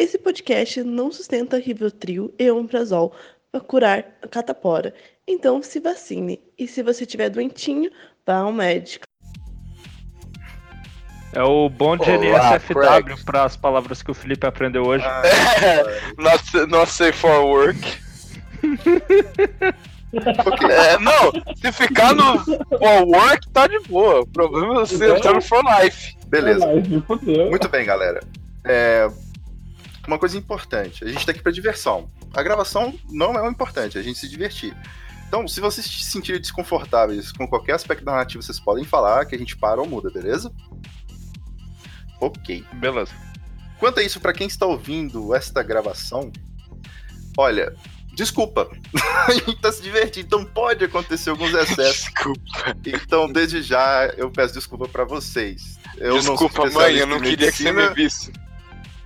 Esse podcast não sustenta Rivotril e Omeprazol para curar a catapora. Então se vacine. E se você estiver doentinho, vá ao médico. É o bom de NSFW para as palavras que o Felipe aprendeu hoje. not, not safe for work. É, não, se ficar no for work, tá de boa. O problema é você entrar no for life. Beleza. Muito bem, galera. É, Uma coisa importante, a gente tá aqui pra diversão. A gravação não é o importante, é a gente se divertir. Então, se vocês se sentirem desconfortáveis com qualquer aspecto da narrativa, vocês podem falar que a gente para ou muda, beleza? Ok. Beleza. Quanto a isso, pra quem está ouvindo esta gravação, olha, desculpa. a gente tá se divertindo, então pode acontecer alguns excessos. Desculpa. Então, desde já, eu peço desculpa pra vocês. Eu Desculpa, mãe, eu não queria que você medicina, me visse.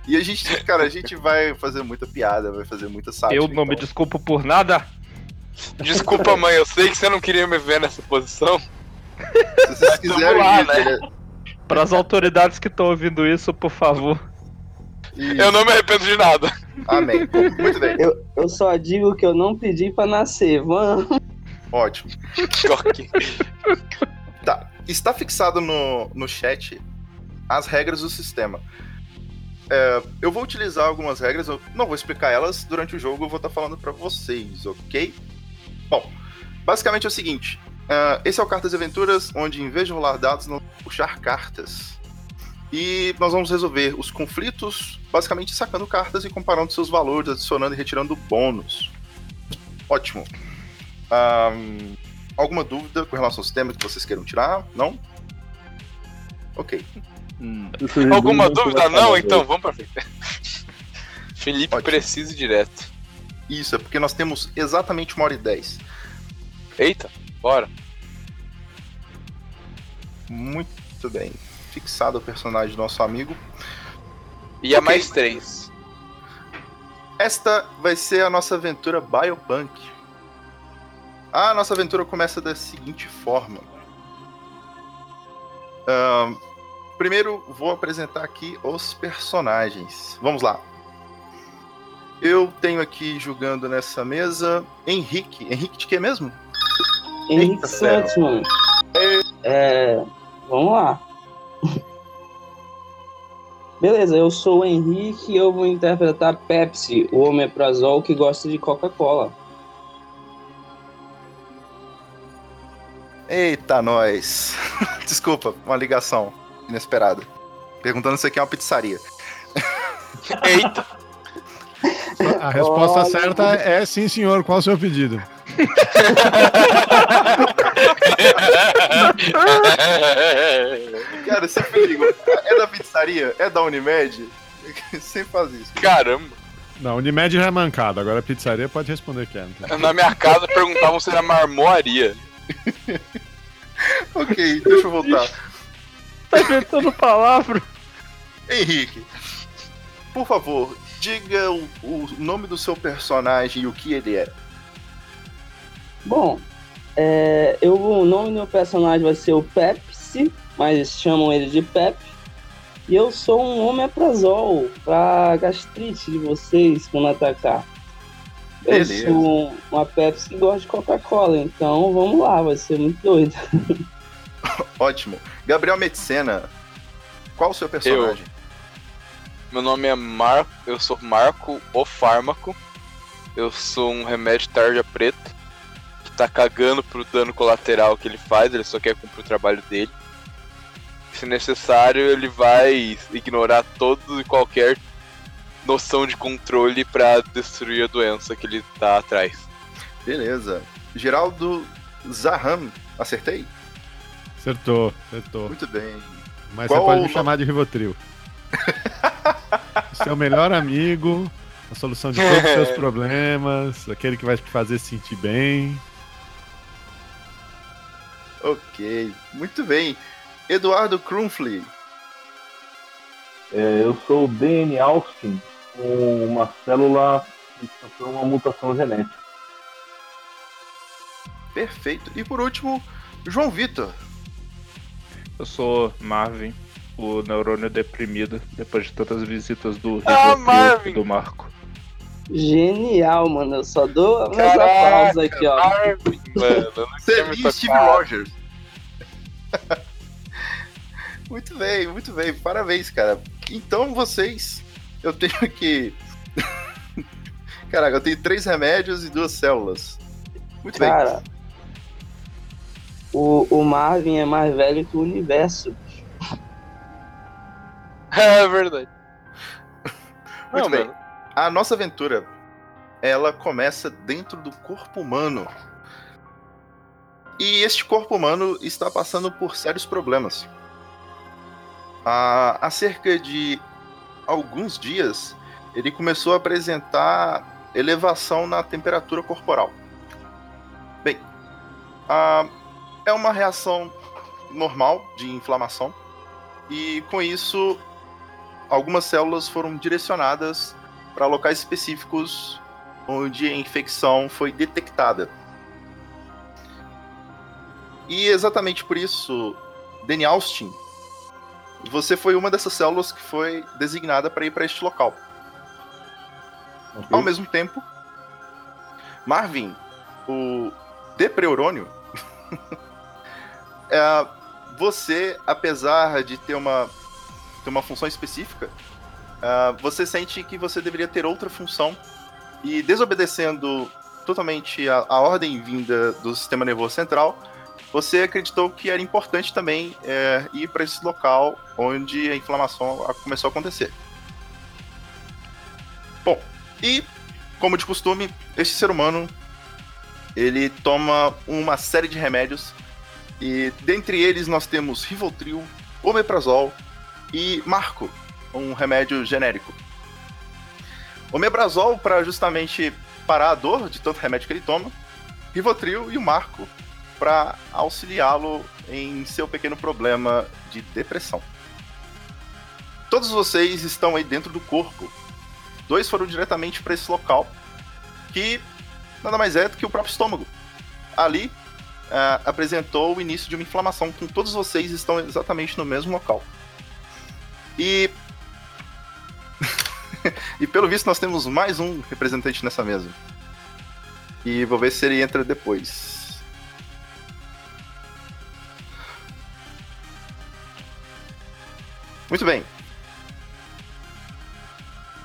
E a gente, cara, a gente vai fazer muita piada, vai fazer muita sátira. Eu não me então- desculpo por nada. Desculpa, mãe, eu sei que você não queria me ver nessa posição. Se vocês quiserem lá, ir, né? né? Para as autoridades que estão ouvindo isso, por favor. E- Eu não me arrependo de nada. Amém. Muito bem. Eu, eu só digo que eu não pedi pra nascer. Vamos. Ótimo. Tá. Está fixado no, no chat as regras do sistema. É, eu vou utilizar algumas regras, eu não vou explicar elas durante o jogo, eu vou estar falando para vocês, ok? Bom, basicamente é o seguinte: é, esse é o Cartas e Aventuras, onde em vez de rolar dados, nós vamos puxar cartas. E nós vamos resolver os conflitos, basicamente sacando cartas e comparando seus valores, adicionando e retirando bônus. Ótimo. Ahn, alguma dúvida com relação ao sistema que vocês queiram tirar? Não? Ok. Hum, Alguma dúvida? Não? Então vamos pra frente. Felipe Ótimo. precisa e direto. Isso, é porque nós temos exatamente uma hora e dez. Eita, bora. Muito bem. Fixado o personagem do nosso amigo. E a Ok. mais três. Esta vai ser a nossa aventura Biopunk. A nossa aventura começa da seguinte forma. Ahn, primeiro, vou apresentar aqui os personagens. Vamos lá. Eu tenho aqui jogando nessa mesa Henrique. Henrique de que mesmo? Henrique. Santos, mano. É. Vamos lá. Beleza, eu sou o Henrique e eu vou interpretar Pepsi, o omeprazol que gosta de Coca-Cola. Eita, nós. Desculpa, uma ligação inesperada. Perguntando se aqui é uma pizzaria. Eita, A resposta Olha. certa é sim, senhor. Qual o seu pedido? Cara, você perigo. É da pizzaria? É da Unimed? Sempre faz isso. Caramba. Não, Unimed já é mancado. Agora a pizzaria pode responder que é. então. Na minha casa perguntavam se era marmoaria. Ok, deixa eu voltar. Tá inventando palavra. Henrique, por favor, diga o, o nome do seu personagem e o que ele é. Bom, é, eu, o nome do meu personagem vai ser o Pepsi, mas chamam ele de Pep. E eu sou um omeprazol pra gastrite de vocês quando atacar. Eu Beleza. sou uma Pepsi que gosta de Coca-Cola, então vamos lá, vai ser muito doido. Ótimo. Gabriel Medicena, qual o seu personagem? Meu nome é Marco, eu sou Marco, o fármaco. Eu sou um remédio tarja preta que tá cagando pro dano colateral que ele faz, ele só quer cumprir o trabalho dele. Se necessário, ele vai ignorar todo e qualquer noção de controle pra destruir a doença que ele tá atrás. Beleza. Geraldo Zaham, acertei? Acertou, acertou. Muito bem. Mas Qual você pode o me chamar de Rivotril. Seu melhor amigo, a solução de todos os seus problemas, aquele que vai te fazer se sentir bem. Ok, muito bem. Eduardo Krumfli, É, eu sou o DNA Austin, com uma célula que sofreu uma mutação genética. perfeito. E por último, João Vitor. Eu sou Marvin, o neurônio deprimido, depois de tantas visitas do Ah, Marvin! e do Marco. Genial, mano. Eu só dou meus Caraca, aplausos aqui, ó. Marvin, mano, me Seria Steve. Rogers. muito bem, muito bem. Parabéns, cara. Então vocês. Eu tenho que. Caraca, eu tenho três remédios e duas células. Muito bem. O, o Marvin é mais velho que o universo. É verdade. Muito Não, bem. mano. A nossa aventura, ela começa dentro do corpo humano. E este corpo humano está passando por sérios problemas. Há, há cerca de alguns dias, ele começou a apresentar elevação na temperatura corporal. Bem, ah, é uma reação normal de inflamação. E com isso, algumas células foram direcionadas para locais específicos onde a infecção foi detectada. E exatamente por isso, Danny Austin, você foi uma dessas células que foi designada para ir para este local. ok? Ao mesmo tempo, Marvin, o depreurônio, é, você, apesar de ter uma, ter uma função específica, é, você sente que você deveria ter outra função e desobedecendo totalmente a, a ordem vinda do sistema nervoso central, você acreditou que era importante também é, ir para esse local onde a inflamação começou a acontecer. Bom, e como de costume, este ser humano ele toma uma série de remédios e dentre eles nós temos Rivotril, Omeprazol e Marco, um remédio genérico. Omeprazol para justamente parar a dor de tanto remédio que ele toma, Rivotril e o Marco para auxiliá-lo em seu pequeno problema de depressão. Todos vocês estão aí dentro do corpo. Dois foram diretamente para esse local, que nada mais é do que o próprio estômago. Ali ah, apresentou o início de uma inflamação, com todos vocês estão exatamente no mesmo local. E e pelo visto nós temos mais um representante nessa mesa. E vou ver se ele entra depois. Muito bem.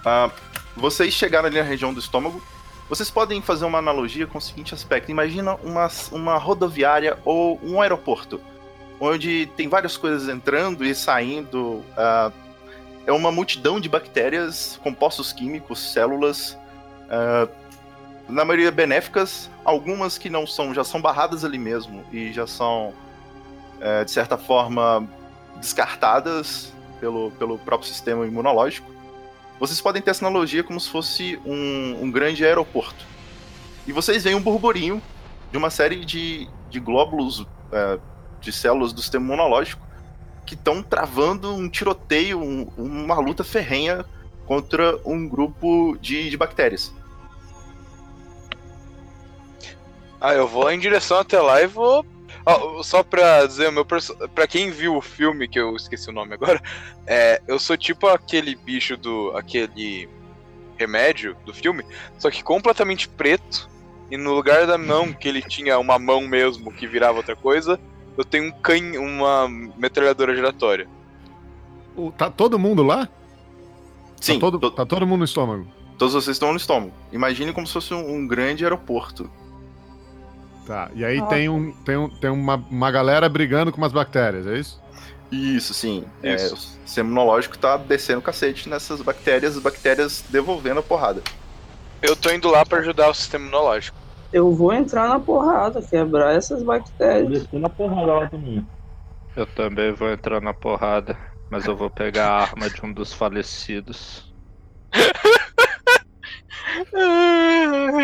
Ah, vocês chegaram ali na região do estômago. Vocês podem fazer uma analogia com o seguinte aspecto: imagina uma, uma rodoviária ou um aeroporto, onde tem várias coisas entrando e saindo. ah, é uma multidão de bactérias, compostos químicos, células, ah, na maioria benéficas, algumas que não são, já são barradas ali mesmo e já são, eh, de certa forma, descartadas pelo, pelo próprio sistema imunológico. Vocês podem ter essa analogia como se fosse um, um grande aeroporto. E vocês veem um burburinho de uma série de, de glóbulos eh, de células do sistema imunológico que estão travando um tiroteio, um- uma luta ferrenha contra um grupo de, de bactérias. Ah, eu vou em direção até lá e vou. Só pra dizer, o meu perso... pra quem viu o filme, que eu esqueci o nome agora, é, eu sou tipo aquele bicho do. aquele remédio do filme, só que completamente preto. E no lugar da mão, que ele tinha uma mão mesmo que virava outra coisa, eu tenho um can... uma metralhadora giratória. O- Tá todo mundo lá? Sim, Tá todo, to- tá todo mundo no estômago. todos vocês estão no estômago. Imagine como se fosse um, um grande aeroporto. Tá. E aí tem, um, tem, um, tem uma, uma galera brigando com umas bactérias, é isso? Isso, sim. É, Isso. o sistema imunológico tá descendo o cacete nessas bactérias, as bactérias devolvendo a porrada. Eu tô indo lá pra ajudar o sistema imunológico. Eu vou entrar na porrada, quebrar essas bactérias. descendo a porrada lá também. Eu também vou entrar na porrada, mas eu vou pegar a arma de um dos falecidos.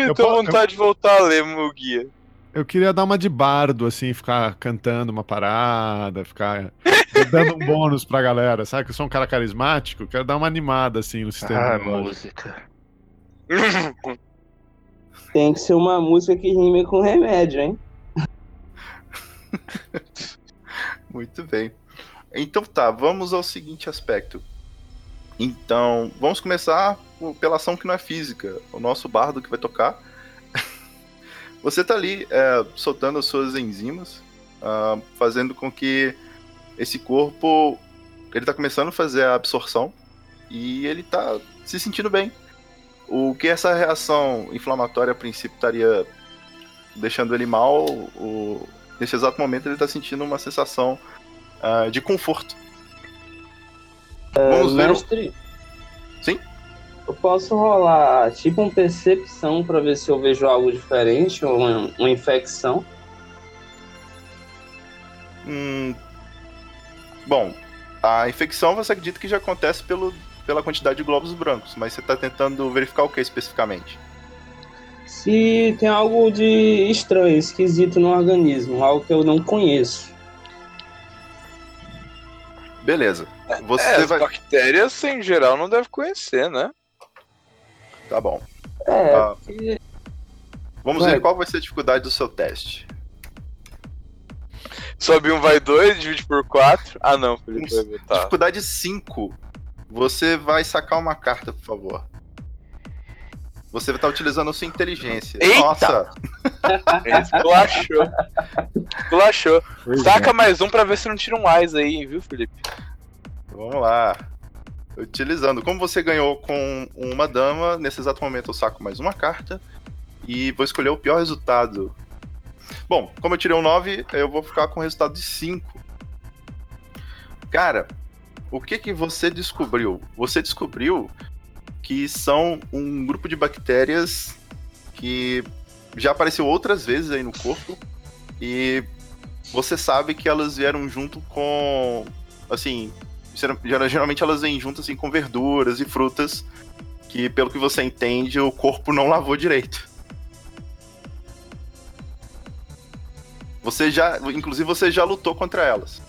Eu tô com vontade de voltar a ler meu guia. Eu queria dar uma de bardo, assim, ficar cantando uma parada, ficar dando um bônus pra galera, sabe? Que eu sou um cara carismático, quero dar uma animada, assim, no sistema. Ah, música. Tem que ser uma música que rime com remédio, hein? Muito bem. Então tá, vamos ao seguinte aspecto. Então, vamos começar pela ação que não é física. O nosso bardo que vai tocar. Você tá ali é, soltando as suas enzimas, ah, fazendo com que esse corpo ele tá começando a fazer a absorção e ele tá se sentindo bem. O que essa reação inflamatória a princípio estaria deixando ele mal, o- nesse exato momento ele tá sentindo uma sensação ah, de conforto. Vamos ver. o- Mestre, Sim? Eu posso rolar tipo uma percepção pra ver se eu vejo algo diferente ou uma, uma infecção. Hum, bom, a infecção você acredita que já acontece pelo, pela quantidade de glóbulos brancos, mas você tá tentando verificar o que especificamente? Se tem algo de estranho, esquisito no organismo, algo que eu não conheço. Beleza. Você é, as vai. bactérias em geral não deve conhecer, né? Tá bom. É, Ah, porque vamos Vai. ver qual vai ser a dificuldade do seu teste. Sobe um, vai dois, divide por quatro. Ah, não, Felipe vai botar. Dificuldade 5. Você vai sacar uma carta, por favor. Você vai estar utilizando a sua inteligência. Eita! Nossa! Esculachou. Esculachou. Saca mais um pra ver se não tira um Ais aí, viu, Felipe? Vamos lá. Utilizando. Como você ganhou com uma dama, nesse exato momento eu saco mais uma carta. E vou escolher o pior resultado. Bom, como eu tirei um 9, eu vou ficar com o resultado de 5. Cara, o que que você descobriu? Você descobriu que são um grupo de bactérias que já apareceu outras vezes aí no corpo. E você sabe que elas vieram junto com. Assim, Geralmente elas vêm juntas assim com verduras e frutas que, pelo que você entende, o corpo não lavou direito. Você já, inclusive você já lutou contra elas.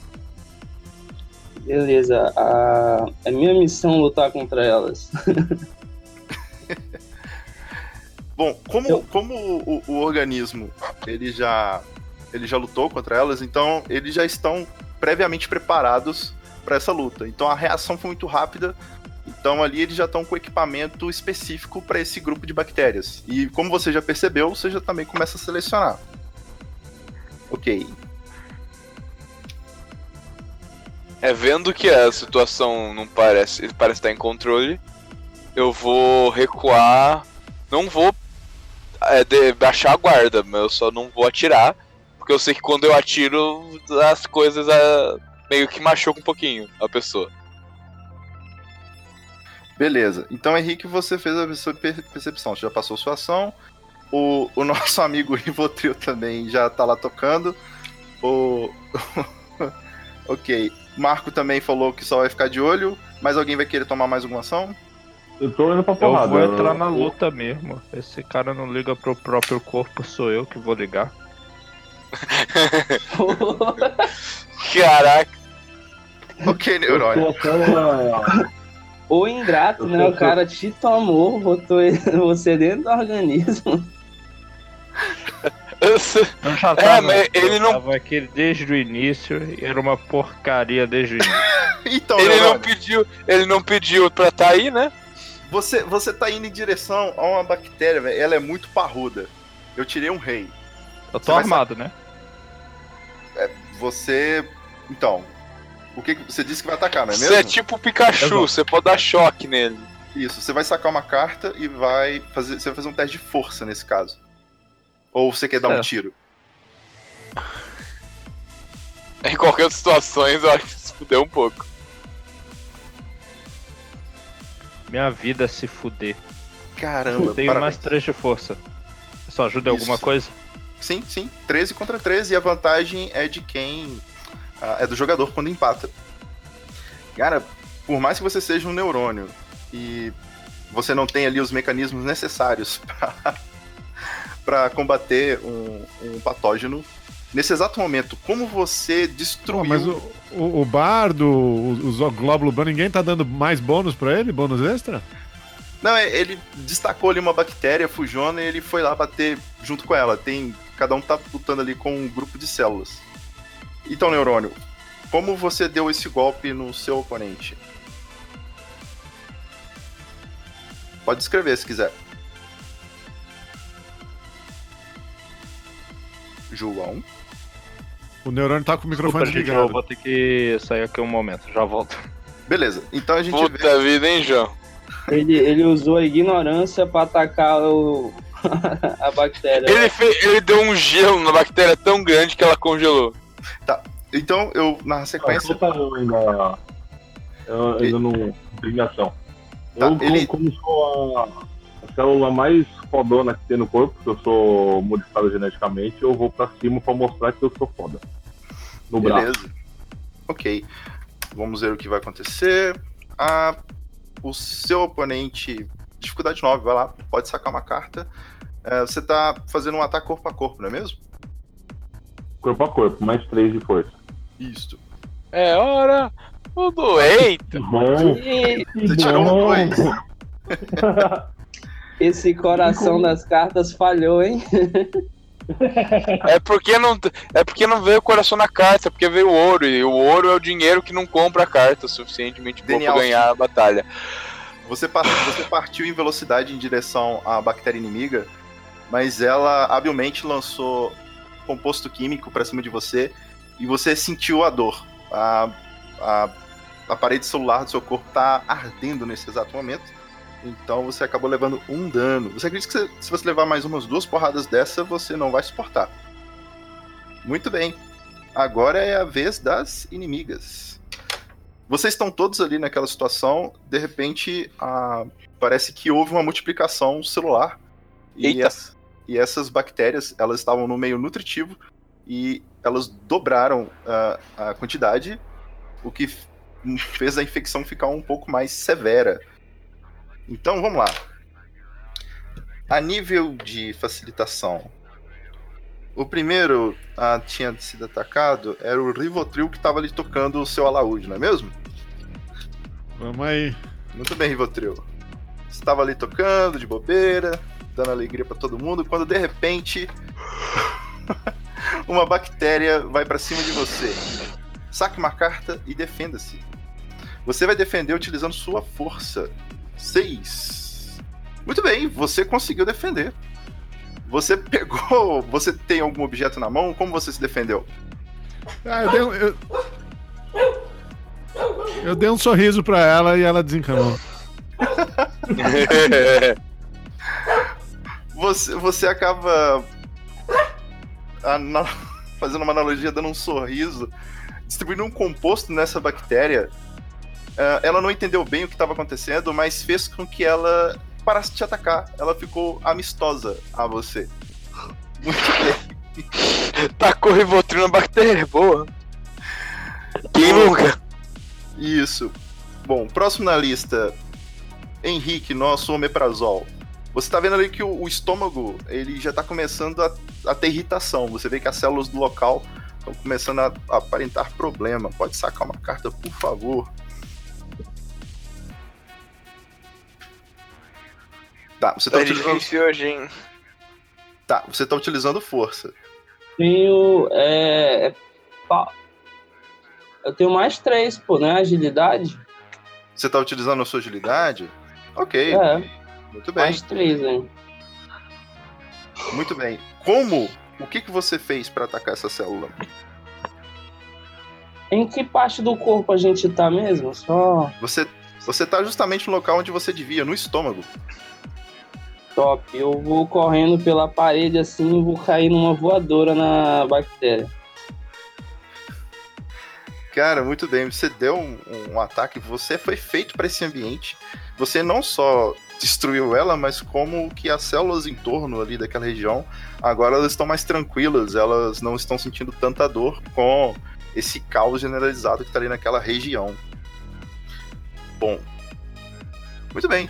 beleza, a, é minha missão lutar contra elas. Bom, como, Eu- como o, o organismo ele já ele já lutou contra elas, então eles já estão previamente preparados para essa luta. Então a reação foi muito rápida. Então ali eles já estão com equipamento específico para esse grupo de bactérias. E como você já percebeu, você já também começa a selecionar. Ok. É vendo que a situação não parece, parece estar em controle, eu vou recuar. Não vou é, de- baixar a guarda, mas eu só não vou atirar. Porque eu sei que quando eu atiro, as coisas ah, meio que machucam um pouquinho a pessoa. Beleza. Então, Henrique, você fez a sua per- percepção. Você já passou sua ação. O, o nosso amigo Rivotril também já tá lá tocando. O. ok. Marco também falou que só vai ficar de olho. Mas alguém vai querer tomar mais alguma ação? Eu tô indo pra Eu porrada. vou entrar na Eu- luta mesmo. Esse cara não liga pro próprio corpo, sou eu que vou ligar. Caraca, Ok, Eu neurônio. O ingrato, Eu né? O cara te tomou, botou você dentro do organismo. Eu já É, tava, mas ele não- tava aqui desde o início e era uma porcaria desde o início. Então, Ele não pediu, ele não pediu pra tá aí, né? você, você tá indo em direção a uma bactéria, velho. Ela é muito parruda. Eu tirei um rei. Eu Você tô vai armado, né? Você. Então. O que que- você disse que vai atacar, não é Você mesmo? é tipo o Pikachu, Exato. você pode dar choque nele. Isso, você vai sacar uma carta e vai fazer. Você vai fazer um teste de força nesse caso. Ou você quer dar um Certo. tiro? Em qualquer situação, eu acho que se fudeu um pouco. Minha vida se fuder. Caramba, Tenho mais 3 de força. Isso ajuda em alguma coisa? Sim, sim. 13 contra 13 e a vantagem é de quem. ah, é do jogador quando empata. Cara, por mais que você seja um neurônio e você não tenha ali os mecanismos necessários pra combater um, um patógeno, nesse exato momento, como você destruiu. mas o, o, o bardo, o, o glóbulo branco, ninguém tá dando mais bônus pra ele? Bônus extra? Não, é- ele destacou ali uma bactéria, fujona, e ele foi lá bater junto com ela. Tem. Cada um tá lutando ali com um grupo de células. Então, neurônio, como você deu esse golpe no seu oponente? Pode escrever se quiser. João. O neurônio tá com o microfone eu desligado. vou ter que sair aqui um momento, já volto. Beleza, então a gente vê. Puta vida, hein, João? Ele, ele usou a ignorância pra atacar o, a bactéria. Ele, fe- ele deu um gelo na bactéria tão grande que ela congelou. Então, eu, na Ah, sequência. tá eu ainda. Eu ainda não tenho ação. Tá, eu, como- ele- como, sou a, a célula mais fodona que tem no corpo, que eu sou modificado geneticamente, eu vou pra cima pra mostrar que eu sou foda. No braço. Beleza. Ok. Vamos ver o que vai acontecer. Ah, o seu oponente. Dificuldade 9, vai lá, pode sacar uma carta. É, você tá fazendo um ataque corpo a corpo, não é mesmo? Corpo a corpo, mais 3 de força. Isto. É hora do E Você tirou um bom. 2. esse coração das cartas falhou, hein? É porque não é porque não veio o coração na carta, é porque veio o ouro e o ouro é o dinheiro que não compra a carta suficientemente pra ganhar a batalha. Você, par- você partiu em velocidade em direção à bactéria inimiga, mas ela habilmente lançou composto químico pra cima de você e você sentiu a dor. A, a, a parede celular do seu corpo tá ardendo nesse exato momento. Então você acabou levando um dano. Você acredita que você- se você levar mais umas duas porradas dessa, você não vai suportar. Muito bem. Agora é a vez das inimigas. Vocês estão todos ali naquela situação, de repente, ah, parece que houve uma multiplicação celular. E, ess- e essas bactérias, elas estavam no meio nutritivo e elas dobraram a quantidade, o que fez a infecção ficar um pouco mais severa. Então, vamos lá. A nível de facilitação, o primeiro ah, tinha sido atacado era o Rivotril que estava ali tocando o seu alaúde, não é mesmo? Vamos aí. Muito bem, Rivotril. Estava ali tocando de bobeira, dando alegria pra todo mundo, quando de repente uma bactéria vai pra cima de você. Saque uma carta e defenda-se. Você vai defender utilizando sua força. 6. Muito bem, você conseguiu defender. Você pegou. Você tem algum objeto na mão? Como você se defendeu? Ah, eu dei um, eu... eu dei um sorriso pra ela e ela desencanou. Você, você acaba ana- fazendo uma analogia, dando um sorriso, distribuindo um composto nessa bactéria. Ah, ela não entendeu bem o que estava acontecendo, mas fez com que ela de te atacar. Ela ficou amistosa a você. Muito bem. Tacou Rivotril na bactéria, boa. Quem nunca? Isso. Bom, próximo na lista, Henrique, nosso omeprazol. Você tá vendo ali que o, o estômago, ele já tá começando a, a ter irritação. Você vê que as células do local estão começando a, a aparentar problema. Pode sacar uma carta, por favor. Tá, você tá Tá utilizando, hoje, hein? Tá, você tá utilizando força. Tenho. É, é, eu tenho mais três, pô, né? Agilidade? Você tá utilizando a sua agilidade? Ok, É, muito bem. mais três, hein? Muito bem. Como? O que, que você fez pra atacar essa célula? Em que parte do corpo a gente tá mesmo? Só Você, você tá justamente no local onde você devia, no estômago. Top. Eu vou correndo pela parede assim e vou cair numa voadora na bactéria. Cara, muito bem. Você deu um, um ataque. Você foi feito para esse ambiente. Você não só destruiu ela, mas como que as células em torno ali daquela região agora elas estão mais tranquilas. Elas não estão sentindo tanta dor com esse caos generalizado que tá ali naquela região. Bom. Muito bem.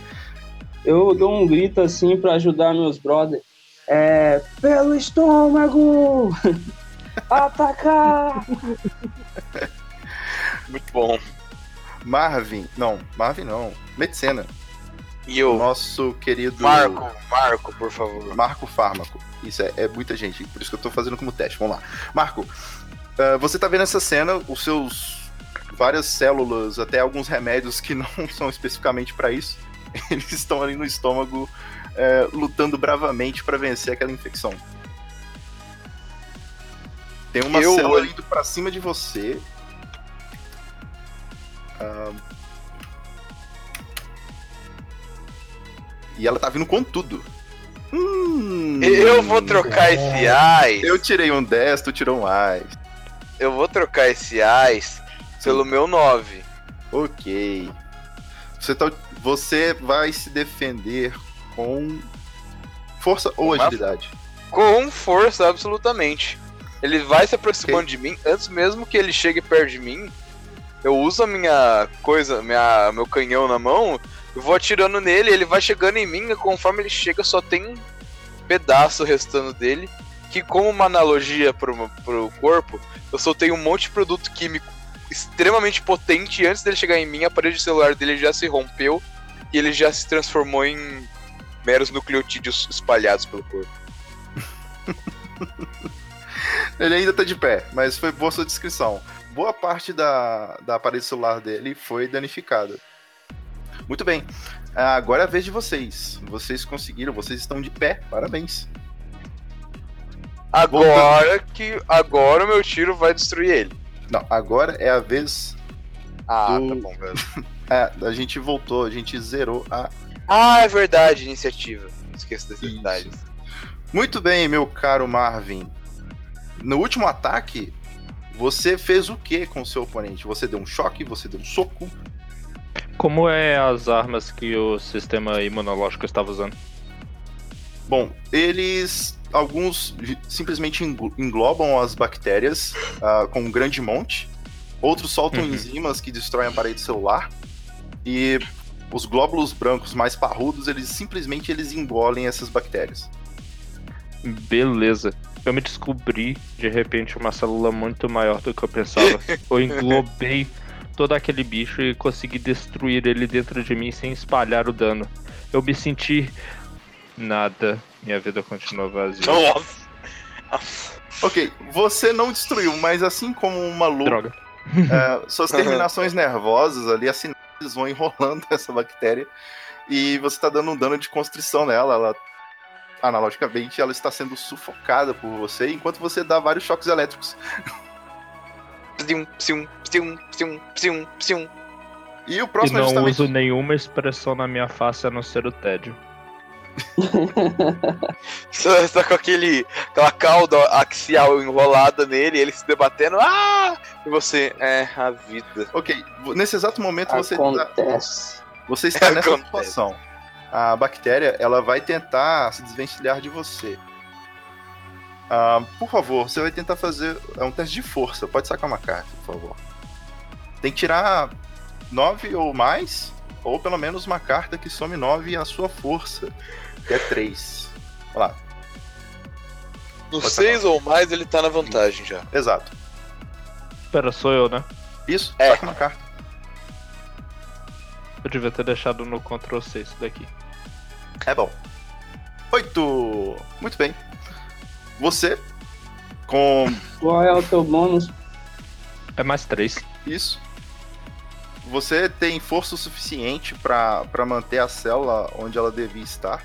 Eu dou um grito assim pra ajudar meus brothers. É. Pelo estômago! Atacar! Muito bom. Marvin. Não, Marvin não. Medicina. E eu, Nosso querido. Marco, Marco, por favor. Marco Fármaco. Isso é, é muita gente, por isso que eu tô fazendo como teste. Vamos lá. Marco, ah, você tá vendo essa cena, os seus várias células, até alguns remédios que não são especificamente para isso, eles estão ali no estômago é, lutando bravamente para vencer aquela infecção. Tem uma Eu- célula indo pra cima de você. Ah, E ela tá vindo com tudo. Hum, Eu vou trocar esse AIS. Eu tirei um 10, tu tirou um AIS. Eu vou trocar esse AIS pelo meu 9. Ok. Você, tá, você vai se defender com força ou agilidade? Com força, absolutamente. Ele vai se aproximando de mim, antes mesmo que ele chegue perto de mim. Eu uso a minha coisa, minha, meu canhão na mão, eu vou atirando nele, ele vai chegando em mim, e conforme ele chega, só tem um pedaço restando dele. Que, como uma analogia pro, pro corpo, eu soltei um monte de produto químico extremamente potente, e antes dele chegar em mim, a parede celular dele já se rompeu e ele já se transformou em meros nucleotídeos espalhados pelo corpo. Ele ainda tá de pé, mas foi boa sua descrição. Boa parte da, da parede celular dele foi danificada. Muito bem. Agora é a vez de vocês. Vocês conseguiram, vocês estão de pé. Parabéns. Agora que. Agora o meu tiro vai destruir ele. Não, agora é a vez. Ah, Do- tá bom, velho. É, a gente voltou, a gente zerou a. Ah, é verdade, iniciativa. Esqueço desses Isso. detalhes. Muito bem, meu caro Marvin. No último ataque, você fez o que com o seu oponente? Você deu um choque, você deu um soco. Como é as armas que o sistema imunológico estava usando? Bom, eles. Alguns simplesmente englo- englobam as bactérias ah, com um grande monte. Outros soltam Uhum. enzimas que destroem a parede celular. E os glóbulos brancos mais parrudos, eles simplesmente eles engolem essas bactérias. Beleza. Eu me descobri, de repente, uma célula muito maior do que eu pensava. eu englobei todo aquele bicho e consegui destruir ele dentro de mim sem espalhar o dano. Eu me senti nada. Minha vida continua vazia. Nossa! Ok, você não destruiu, mas assim como um maluco Droga. É, suas terminações nervosas ali, as sinapses vão enrolando essa bactéria e você está dando um dano de constrição nela. Ela, analogicamente, ela está sendo sufocada por você enquanto você dá vários choques elétricos. Psium, psium, psium, psium, psium, psium. E o E próximo é não justamente. uso nenhuma expressão na minha face a não ser o tédio. Só, só com aquele, aquela cauda axial enrolada nele, ele se debatendo. Ah! E você, é, a vida. Ok, nesse exato momento você, Acontece. você está nessa Acontece. situação. A bactéria ela vai tentar se desvencilhar de você. Ah, por favor, você vai tentar fazer é um teste de força. Pode sacar uma carta, por favor. Tem que tirar 9 ou mais, ou pelo menos uma carta que some 9 a sua força, que é 3. Olha lá, No Pode 6 ou mais, ele tá na vantagem já. exato. Pera, sou eu, né? Isso, É. saca uma carta. Eu devia ter deixado no Ctrl C isso daqui. É bom. Oito! Muito bem. Você, com Qual é o teu bônus? É mais três. isso, você tem força o suficiente para manter a célula onde ela devia estar.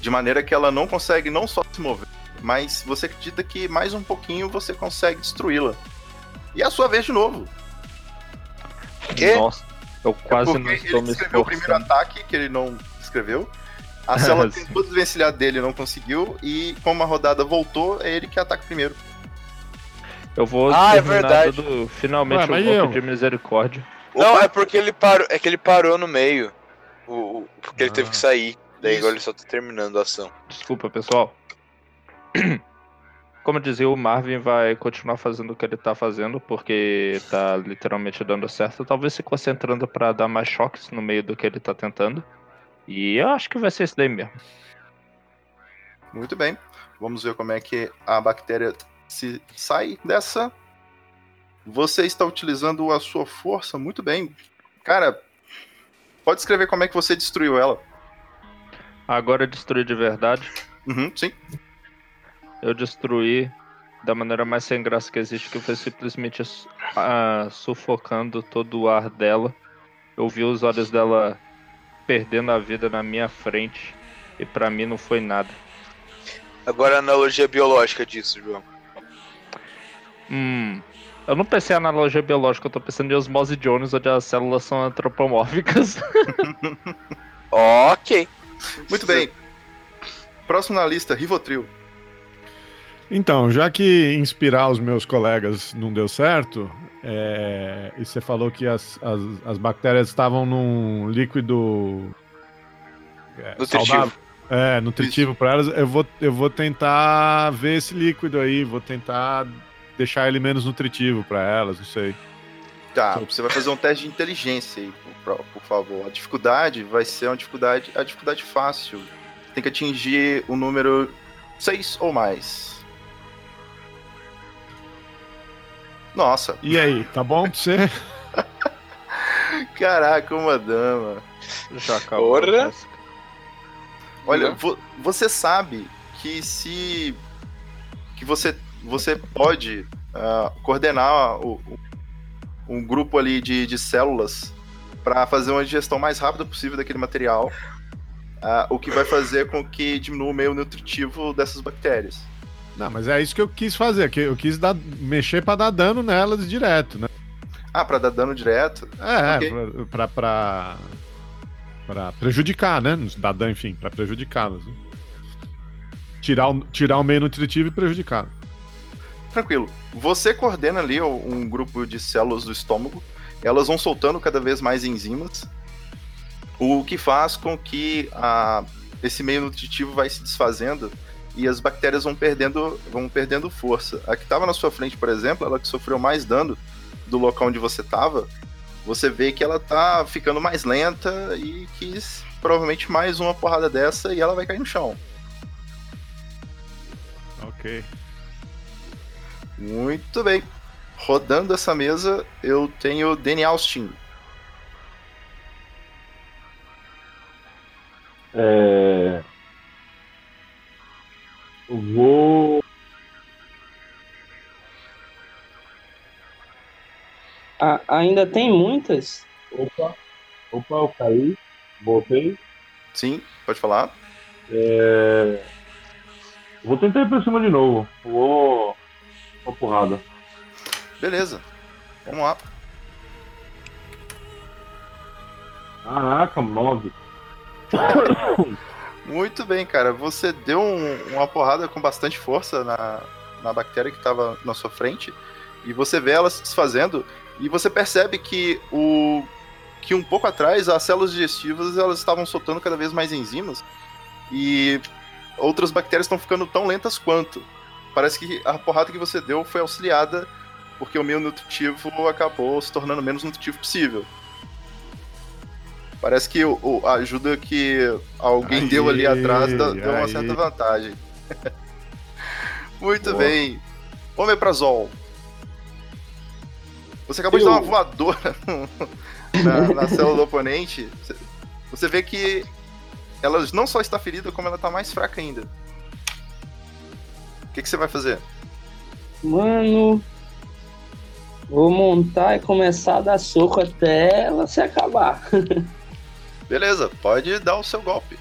De maneira que ela não consegue não só se mover, mas você acredita que mais um pouquinho você consegue destruí-la. E é a sua vez de novo. Nossa, eu quase Porque não estou ele me escreveu o primeiro ataque, que ele não escreveu. A célula tentou desvencilhar dele, não conseguiu. E como a rodada voltou, é ele que ataca primeiro. Eu vou Ah, é verdade. dando finalmente Ué, o golpe eu? de misericórdia. Não, é porque ele parou. É que ele parou no meio. O, o- porque ele teve Ah. que sair. Daí Isso. agora ele só tá terminando a ação. Desculpa, pessoal. Como eu dizia, o Marvin vai continuar fazendo o que ele tá fazendo, porque tá literalmente dando certo. Talvez se concentrando pra dar mais choques no meio do que ele tá tentando. E eu acho que vai ser isso daí mesmo. Muito bem. Vamos ver como é que a bactéria se sai dessa. Você está utilizando a sua força muito bem. Cara, pode escrever como é que você destruiu ela. Agora destruir de verdade. Uhum, sim. Eu destruí da maneira mais sem graça que existe, que foi simplesmente ah, sufocando todo o ar dela. Eu vi os olhos dela perdendo a vida na minha frente. E pra mim não foi nada. Agora a analogia biológica disso, João. Hum. Eu não pensei em analogia biológica, eu tô pensando em osmose Jones, onde as células são antropomórficas. Ok. Muito bem. Próximo na lista, Rivotril. Então, já que inspirar os meus colegas não deu certo, é, e você falou que as, as, as bactérias estavam num líquido é, Nutritivo. saudável, é, nutritivo para elas, eu vou, eu vou tentar ver esse líquido aí, vou tentar deixar ele menos nutritivo para elas, não sei. Tá, você vai fazer um teste de inteligência aí, por, por favor. A dificuldade vai ser uma dificuldade, a dificuldade fácil. Tem que atingir o número 6 ou mais. Nossa, E aí, tá bom pra você? caraca, uma dama. Já acabou. Porra. Olha, vo- você sabe que se que você você pode ah, coordenar o- um grupo ali de, de células para fazer uma digestão mais rápida possível daquele material, ah, o que vai fazer com que diminua o meio nutritivo dessas bactérias. Não, mas é isso que eu quis fazer, que eu quis dar, mexer pra dar dano nelas direto, né? Ah, para dar dano direto? É, Ok. pra, pra, prejudicar, né? Dar dano, enfim, pra prejudicá-las. né? Tirar o, tirar o meio nutritivo e prejudicar. Tranquilo. Você coordena ali um grupo de células do estômago. Elas vão soltando cada vez mais enzimas, o que faz com que a- esse meio nutritivo vai se desfazendo e as bactérias vão perdendo, vão perdendo força. A que estava na sua frente, por exemplo, ela que sofreu mais dano do local onde você estava, você vê que ela tá ficando mais lenta e que provavelmente mais uma porrada dessa e ela vai cair no chão. Ok. Muito bem. Rodando essa mesa, eu tenho Danny Austin. É... Eu vou. A- ainda tem muitas? Opa, opa, eu caí. Voltei. Sim, pode falar. É... Vou tentar ir pra cima de novo. Vou. Uma porrada. Beleza. Vamos lá. Caraca, nove. Muito bem, cara. Você deu um- uma porrada com bastante força na, na bactéria que estava na sua frente. E você vê ela se desfazendo. E você percebe que o. que um pouco atrás as células digestivas elas estavam soltando cada vez mais enzimas. E outras bactérias estão ficando tão lentas quanto. Parece que a porrada que você deu foi auxiliada porque o meio nutritivo acabou se tornando o menos nutritivo possível. Parece que o- a ajuda que alguém Aí, deu ali atrás deu uma certa vantagem. Muito Boa. bem. Omeprazol. Você acabou de Eu- dar uma voadora na, na célula do oponente. Você vê que ela não só está ferida, como ela está mais fraca ainda. O que, que você vai fazer? Mano. Vou montar e começar a dar soco até ela se acabar. Beleza, pode dar o seu golpe.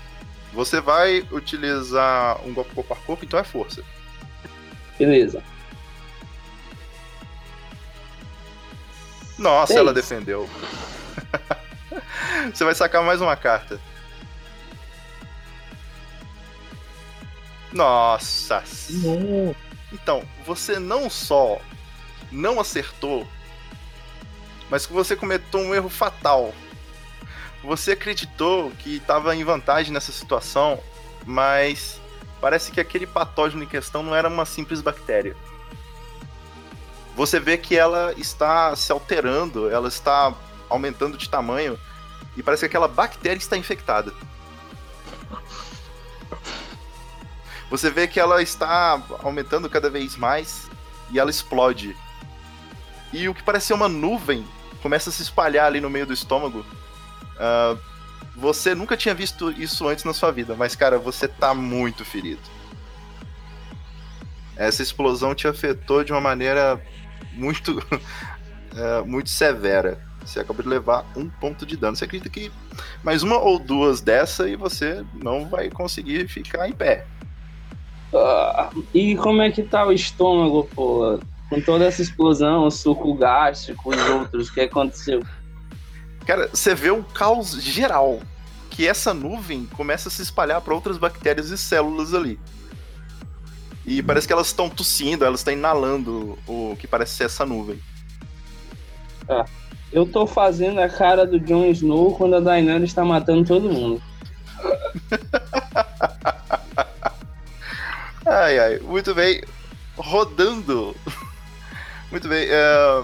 Você vai utilizar um golpe corpo a corpo, então é força. Beleza. Nossa, Seis. ela defendeu. Você vai sacar mais uma carta. Nossa. Então, você não só não acertou, mas que você cometeu um erro fatal. Você acreditou que estava em vantagem nessa situação, mas parece que aquele patógeno em questão não era uma simples bactéria. Você vê que ela está se alterando, ela está aumentando de tamanho e parece que aquela bactéria está infectada. Você vê que ela está aumentando cada vez mais e ela explode. E o que parece ser uma nuvem começa a se espalhar ali no meio do estômago. Ah, você nunca tinha visto isso antes na sua vida, mas cara, você tá muito ferido. Essa explosão te afetou de uma maneira muito, é, muito severa. Você acabou de levar um ponto de dano. Você acredita que mais uma ou duas dessa e você não vai conseguir ficar em pé. Ah, e como é que tá o estômago, pô? Com toda essa explosão, o suco gástrico e outros, o que aconteceu? Cara, você vê um caos geral. Que essa nuvem começa a se espalhar para outras bactérias e células ali. E parece que elas estão tossindo, elas estão inalando o que parece ser essa nuvem. Eu tô fazendo a cara do Jon Snow quando a Daenerys está matando todo mundo. Ai, ai, muito bem. Rodando. Muito bem. é,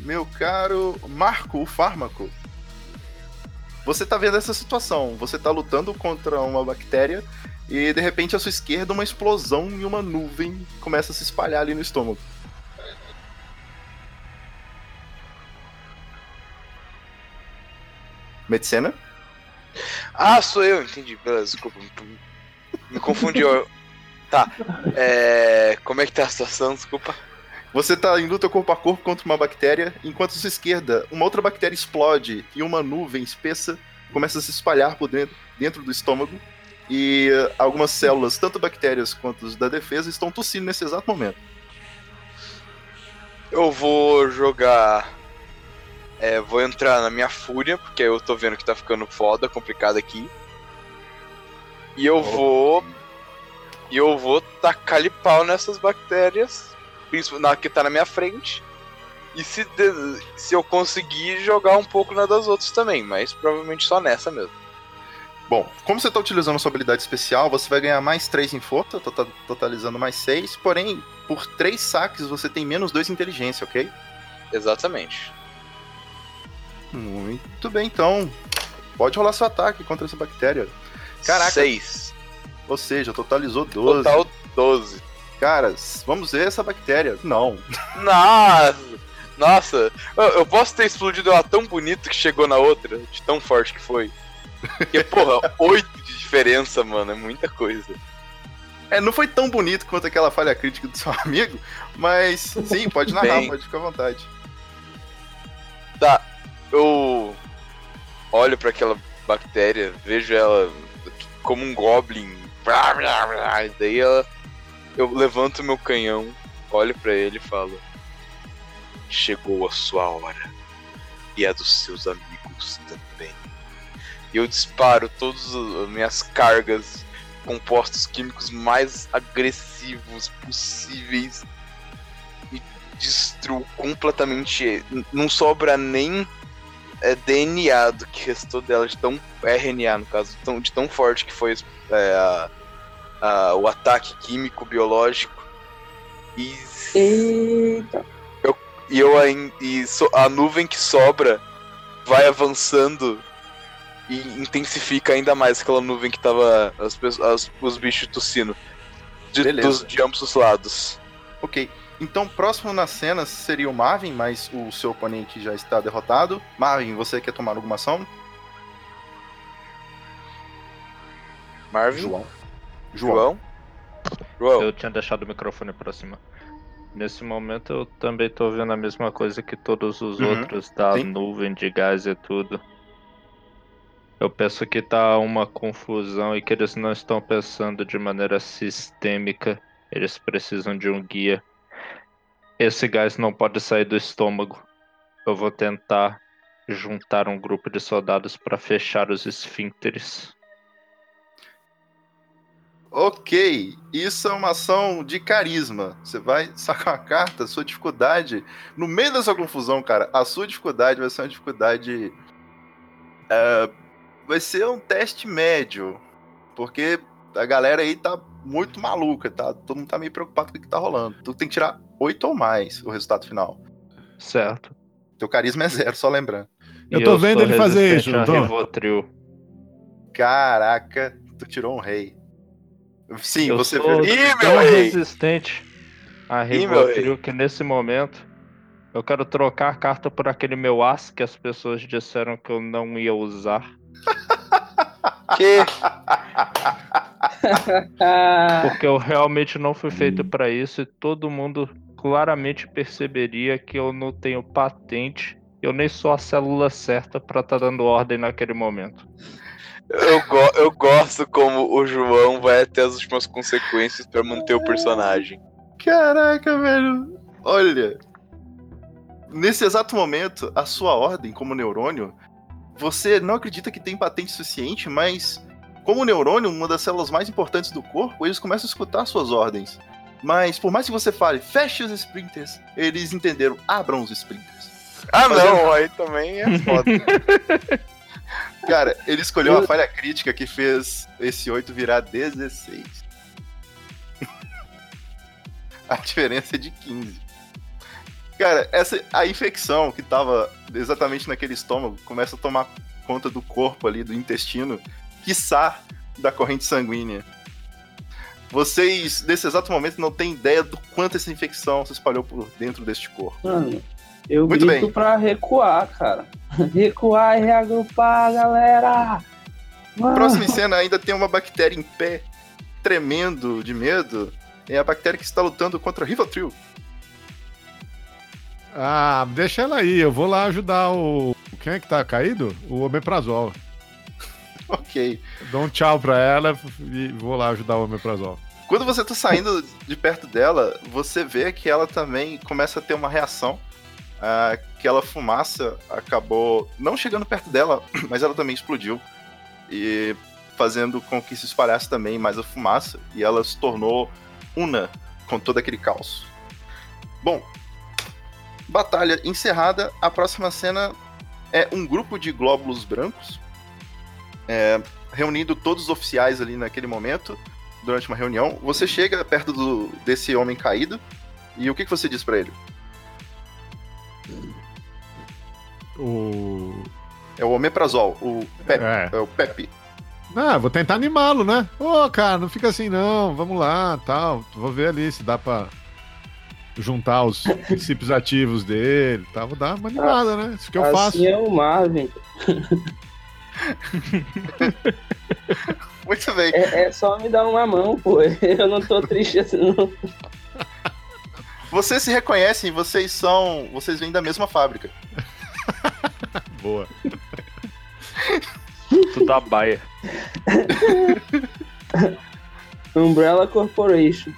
Meu caro Marco, o fármaco. Você tá vendo essa situação. Você tá lutando contra uma bactéria e de repente à sua esquerda uma explosão e uma nuvem começa a se espalhar ali no estômago. Medicina? Ah, sou eu, entendi. Beleza, desculpa. Me, me confundi. ó. Tá. É... Como é que tá a situação? Desculpa. Você tá em luta corpo a corpo contra uma bactéria, enquanto à sua esquerda uma outra bactéria explode e uma nuvem espessa começa a se espalhar por dentro, dentro do estômago. E eh, algumas células, tanto bactérias quanto da defesa, estão tossindo nesse exato momento. Eu vou jogar. É, vou entrar na minha fúria, porque eu tô vendo que tá ficando foda, complicado aqui. E eu vou. E eu vou tacar-lhe pau nessas bactérias. Principalmente na que tá na minha frente. E se, se eu conseguir jogar um pouco na das outras também, mas provavelmente só nessa mesmo. Bom, como você tá utilizando a sua habilidade especial, você vai ganhar mais 3 em força, tota- totalizando mais 6, porém, por 3 saques você tem menos 2 em inteligência, ok? Exatamente. Muito bem, então. Pode rolar seu ataque contra essa bactéria. Caraca. Seis. Ou seja, totalizou 12. Total 12. Cara, s- vamos ver essa bactéria. Não. Nossa! Nossa! Eu, eu posso ter explodido ela tão bonito que chegou na outra, de tão forte que foi. Porque, porra, oito de diferença, mano, é muita coisa. É, não foi tão bonito quanto aquela falha crítica do seu amigo, mas sim, pode narrar, Bem. pode ficar à vontade. Tá, eu olho pra aquela bactéria, vejo ela como um goblin. Blá, blá, blá, e daí ela, eu levanto meu canhão, olho pra ele e falo: Chegou a sua hora. E a dos seus amigos também. E eu disparo todas as minhas cargas, compostos químicos mais agressivos possíveis e destruo completamente. Não sobra nem é, DNA do que restou dela, de tão RNA no caso, tão, de tão forte que foi é, a- a- o ataque químico biológico. E, Eita. eu ainda. E so- a nuvem que sobra vai avançando e intensifica ainda mais aquela nuvem que tava as, as- os bichos tossindo. De, dos, de ambos os lados. Ok. Então, próximo na cena seria o Marvin, mas o seu oponente já está derrotado. Marvin, você quer tomar alguma ação? Marvin? João. João? João. Eu tinha deixado o microfone pra cima. Nesse momento eu também tô vendo a mesma coisa que todos os Uhum, outros da sim. nuvem de gás e tudo. Eu penso que tá uma confusão e que eles não estão pensando de maneira sistêmica. Eles precisam de um guia. Esse gás não pode sair do estômago. Eu vou tentar juntar um grupo de soldados para fechar os esfíncteres. Ok, isso é uma ação de carisma. Você vai sacar uma carta, sua dificuldade. No meio dessa confusão, cara, a sua dificuldade vai ser uma dificuldade. é, vai ser um teste médio. Porque a galera aí tá muito maluca, tá? Todo mundo tá meio preocupado com o que tá rolando. Tu tem que tirar 8 ou mais o resultado final. Certo. Teu carisma é zero, só lembrando. Eu tô vendo sou ele fazer isso? Rivotril. Caraca, tu tirou um rei. Sim, Eu você sou viu. Ih, tão meu resistente a Rivotril que nesse momento eu quero trocar a carta por aquele meu as que as pessoas disseram que eu não ia usar. Que? Porque eu realmente não fui feito pra isso e todo mundo claramente perceberia que eu não tenho patente. Eu nem sou a célula certa pra estar dando ordem naquele momento. Eu, go- eu gosto como o João vai até as últimas consequências pra manter o personagem. Caraca, velho. Olha. Nesse exato momento, a sua ordem como neurônio, você não acredita que tem patente suficiente, mas como neurônio, uma das células mais importantes do corpo, eles começam a escutar suas ordens. Mas por mais que você fale, feche os sprinters, eles entenderam, abram os sprinters. Ah, Fazendo- não, aí também é foda. Cara, ele escolheu a falha crítica que fez esse 8 virar 16. a diferença é de 15. Cara, essa, a infecção que tava exatamente naquele estômago começa a tomar conta do corpo ali, do intestino, quiçá da corrente sanguínea. Vocês, nesse exato momento, não têm ideia do quanto essa infecção se espalhou por dentro deste corpo. mano, eu Muito grito bem. pra recuar, cara. Recuar e reagrupar, galera! Mano, Próxima cena ainda tem uma bactéria em pé, tremendo de medo. É a bactéria que está lutando contra o Rivotril. Ah, deixa ela aí, eu vou lá ajudar o. Quem é que tá caído? O Omeprazol. Ok. Dou um tchau pra ela e vou lá ajudar o Omeprazol. Quando você tá saindo de perto dela, você vê que ela também começa a ter uma reação. Ah, aquela fumaça acabou não chegando perto dela, mas ela também explodiu. E fazendo com que se espalhasse também mais a fumaça. E ela se tornou una com todo aquele caos. Bom, batalha encerrada. A próxima cena é um grupo de glóbulos brancos. é, reunindo todos os oficiais ali naquele momento durante uma reunião. Você chega perto do, desse homem caído e o que, que você diz pra ele? O. É o Omeprazol, o Pepe. É. É, o Pepe. Ah, vou tentar animá-lo, né? Ô, cara, não fica assim não, vamos lá, tal. Vou ver ali se dá pra juntar os princípios ativos dele, tá? Vou dar uma animada, né? Isso que eu faço. assim é o Marvin. Muito bem. É, é só me dar uma mão, pô. Eu não tô triste assim, não. Vocês se reconhecem, vocês são. Vocês vêm da mesma fábrica. Boa. Tudo da baia. Umbrella Corporation.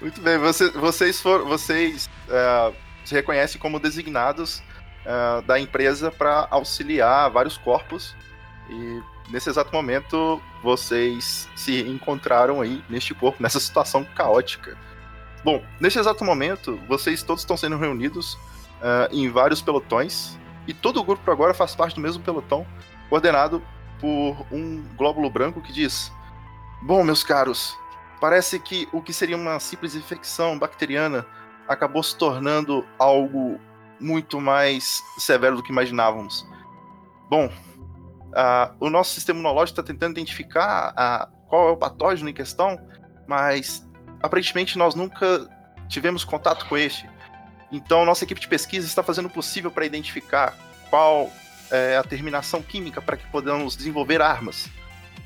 Muito bem, você- vocês foram. Vocês é, se reconhecem como designados é, da empresa para auxiliar vários corpos. E nesse exato momento vocês se encontraram aí neste corpo, nessa situação caótica. Bom, nesse exato momento, vocês todos estão sendo reunidos é, em vários pelotões. E todo o grupo agora faz parte do mesmo pelotão, coordenado por um glóbulo branco que diz: Bom, meus caros, parece que o que seria uma simples infecção bacteriana acabou se tornando algo muito mais severo do que imaginávamos. Bom, ah, o nosso sistema imunológico está tentando identificar ah, qual é o patógeno em questão, mas aparentemente nós nunca tivemos contato com este. Então, nossa equipe de pesquisa está fazendo o possível para identificar qual é a terminação química para que podamos desenvolver armas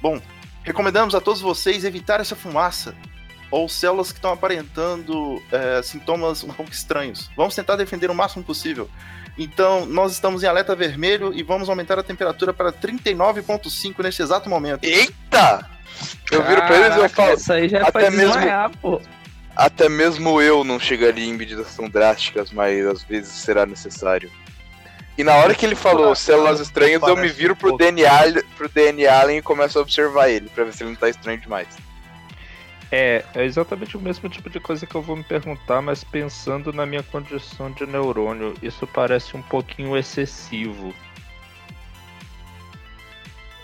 Bom, recomendamos a todos vocês evitar essa fumaça ou células que estão aparentando é, sintomas um pouco estranhos. Vamos tentar defender o máximo possível. Então, nós estamos em alerta vermelho e vamos aumentar a temperatura para 39,5 neste exato momento. Eita! Eu viro pra eles e eu falo. Isso aí já é até mesmo- desmaiar, pô. Até mesmo eu não chegaria em medidas tão drásticas, mas às vezes será necessário. E na hora que ele falou células estranhas, eu me viro pro. DNA, pro DNA Allen e começo a observar ele, pra ver se ele não tá estranho demais. É, é exatamente o mesmo tipo de coisa que eu vou me perguntar, mas pensando na minha condição de neurônio, isso parece um pouquinho excessivo.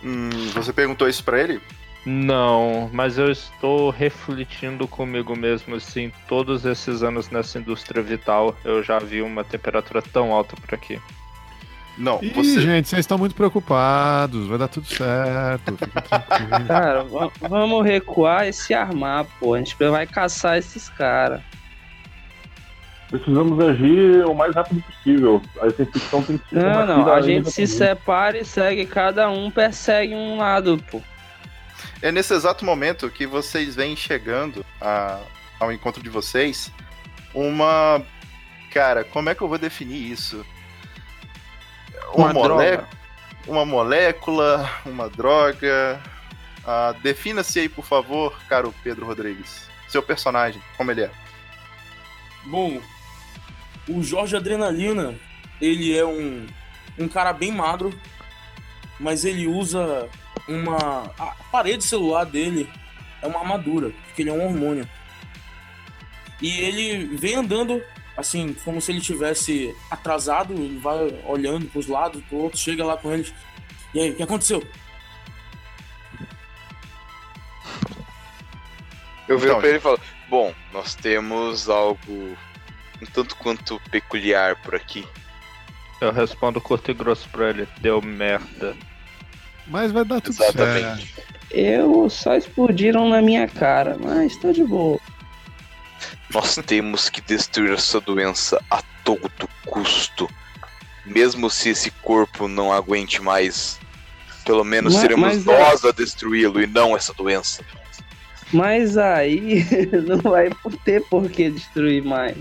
Hum, você perguntou isso pra ele? Não, mas eu estou refletindo comigo mesmo, assim, todos esses anos nessa indústria vital, eu já vi uma temperatura tão alta por aqui. Não, Ih, você. gente, vocês estão muito preocupados. Vai dar tudo certo. Fica tranquilo. Cara, va- vamos recuar e se armar, pô. A gente vai caçar esses caras. Precisamos agir o mais rápido possível. Essa infecção tem que ser Não, não. A gente se também. separa e segue. Cada um persegue um lado, pô. É nesse exato momento que vocês vêm chegando a- ao encontro de vocês uma. Cara, como é que eu vou definir isso? Uma, Uma uma molécula, uma droga. Ah, Defina-se aí, por favor, caro Pedro Rodrigues. Seu personagem, como ele é? Bom, o Jorge Adrenalina, ele é um, um cara bem magro, mas ele usa uma. A parede celular dele é uma armadura, porque ele é um hormônio. E ele vem andando assim, como se ele tivesse atrasado, ele vai olhando pros lados, pro outro, chega lá com eles. E aí, o que aconteceu? Eu viro Então, pra ele e falo: Bom, nós temos algo um tanto quanto peculiar por aqui. Eu respondo curto e grosso pra ele, deu merda. Mas vai dar tudo Exatamente. certo. Eu só explodiram na minha cara, mas tô de boa. Nós temos que destruir essa doença a todo custo. Mesmo se esse corpo não aguente mais, pelo menos Mas- seremos mas é- nós a destruí-lo e não essa doença. Mas aí não vai ter por que destruir mais.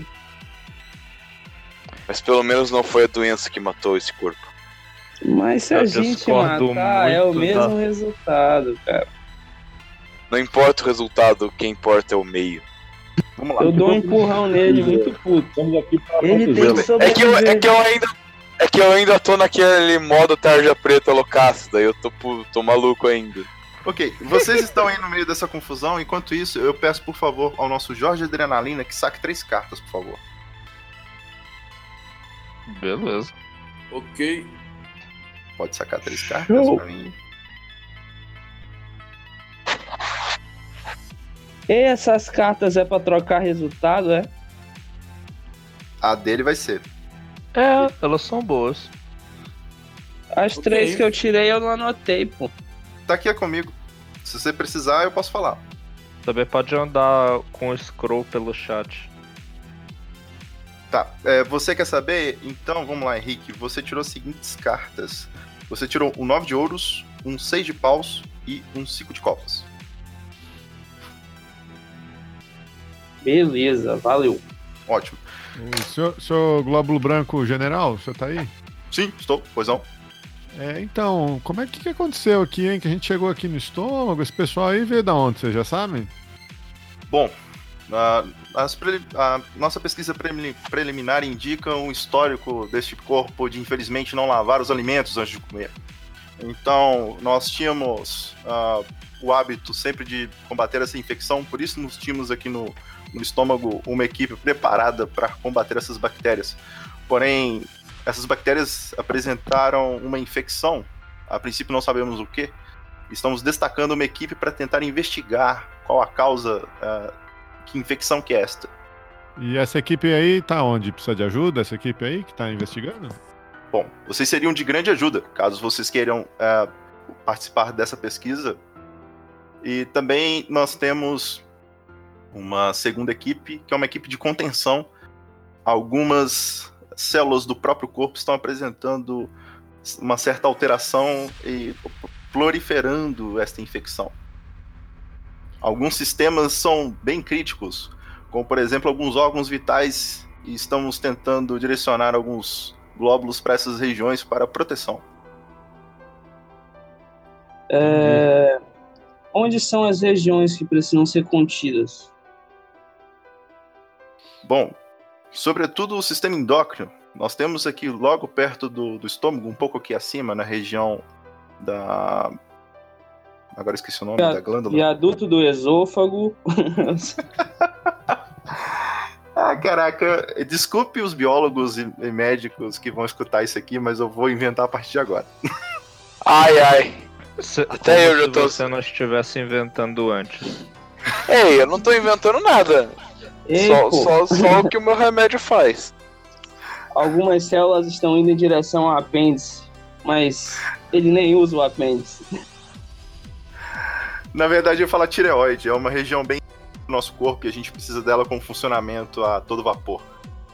Mas pelo menos não foi a doença que matou esse corpo. Mas se a Eu gente discordo matar, é o mesmo da- resultado, cara. Não importa o resultado, o que importa é o meio. Vamos lá. Eu dou um empurrão nele, muito puto. Estamos aqui para Ele tem que É que, eu, é que eu ainda. É que eu ainda tô naquele modo tarja preta loucaço, daí eu tô, tô maluco ainda. Ok, vocês estão aí no meio dessa confusão. Enquanto isso, eu peço, por favor, ao nosso Jorge Adrenalina que saque três cartas, por favor. Beleza. Ok. Pode sacar três cartas Show. pra mim. E essas cartas é pra trocar resultado, é? A dele vai ser. É, elas são boas. As Ok. três que eu tirei eu não anotei, pô. Tá aqui é comigo. Se você precisar, eu posso falar. Também pode andar com o scroll pelo chat. Tá, é, você quer saber? Então vamos lá, Henrique. Você tirou as seguintes cartas: você tirou um 9 de ouros, um 6 de paus e um 5 de copas. Beleza, valeu. Ótimo. Senhor Glóbulo Branco General, senhor tá aí? Sim, estou, pois não. É, então, como é que, que aconteceu aqui, hein? Que a gente chegou aqui no estômago, esse pessoal aí veio da onde, vocês já sabem? Bom, a, preli- a nossa pesquisa preli- preliminar indica um histórico deste corpo de infelizmente não lavar os alimentos antes de comer. Então, nós tínhamos ah, o hábito sempre de combater essa infecção, por isso nós tínhamos aqui no, no estômago uma equipe preparada para combater essas bactérias. Porém, essas bactérias apresentaram uma infecção, a princípio não sabemos o que. Estamos destacando uma equipe para tentar investigar qual a causa, ah, que infecção que é esta. E essa equipe aí tá onde? Precisa de ajuda? Essa equipe aí que tá investigando? Bom, vocês seriam de grande ajuda, caso vocês queiram ah, participar dessa pesquisa. E também nós temos uma segunda equipe, que é uma equipe de contenção. Algumas células do próprio corpo estão apresentando uma certa alteração e proliferando esta infecção. Alguns sistemas são bem críticos, como por exemplo alguns órgãos vitais, e estamos tentando direcionar alguns glóbulos para essas regiões para proteção. É, Onde são as regiões que precisam ser contidas? Bom, sobretudo o sistema endócrino. Nós temos aqui logo perto do, do estômago, um pouco aqui acima, na região da. Agora esqueci o nome Via- da glândula. Viaduto do esôfago. Ah, caraca, desculpe os biólogos e, e médicos que vão escutar isso aqui, mas eu vou inventar a partir de agora. Ai, ai. Se- Até eu já se tô- você não estivesse inventando antes. Ei, eu não tô inventando nada. Ei, Só, só, só o que o meu remédio faz. algumas células estão indo em direção ao apêndice, mas ele nem usa o apêndice. Na verdade, eu falo tireoide, é uma região bem do nosso corpo e a gente precisa dela com funcionamento a todo vapor.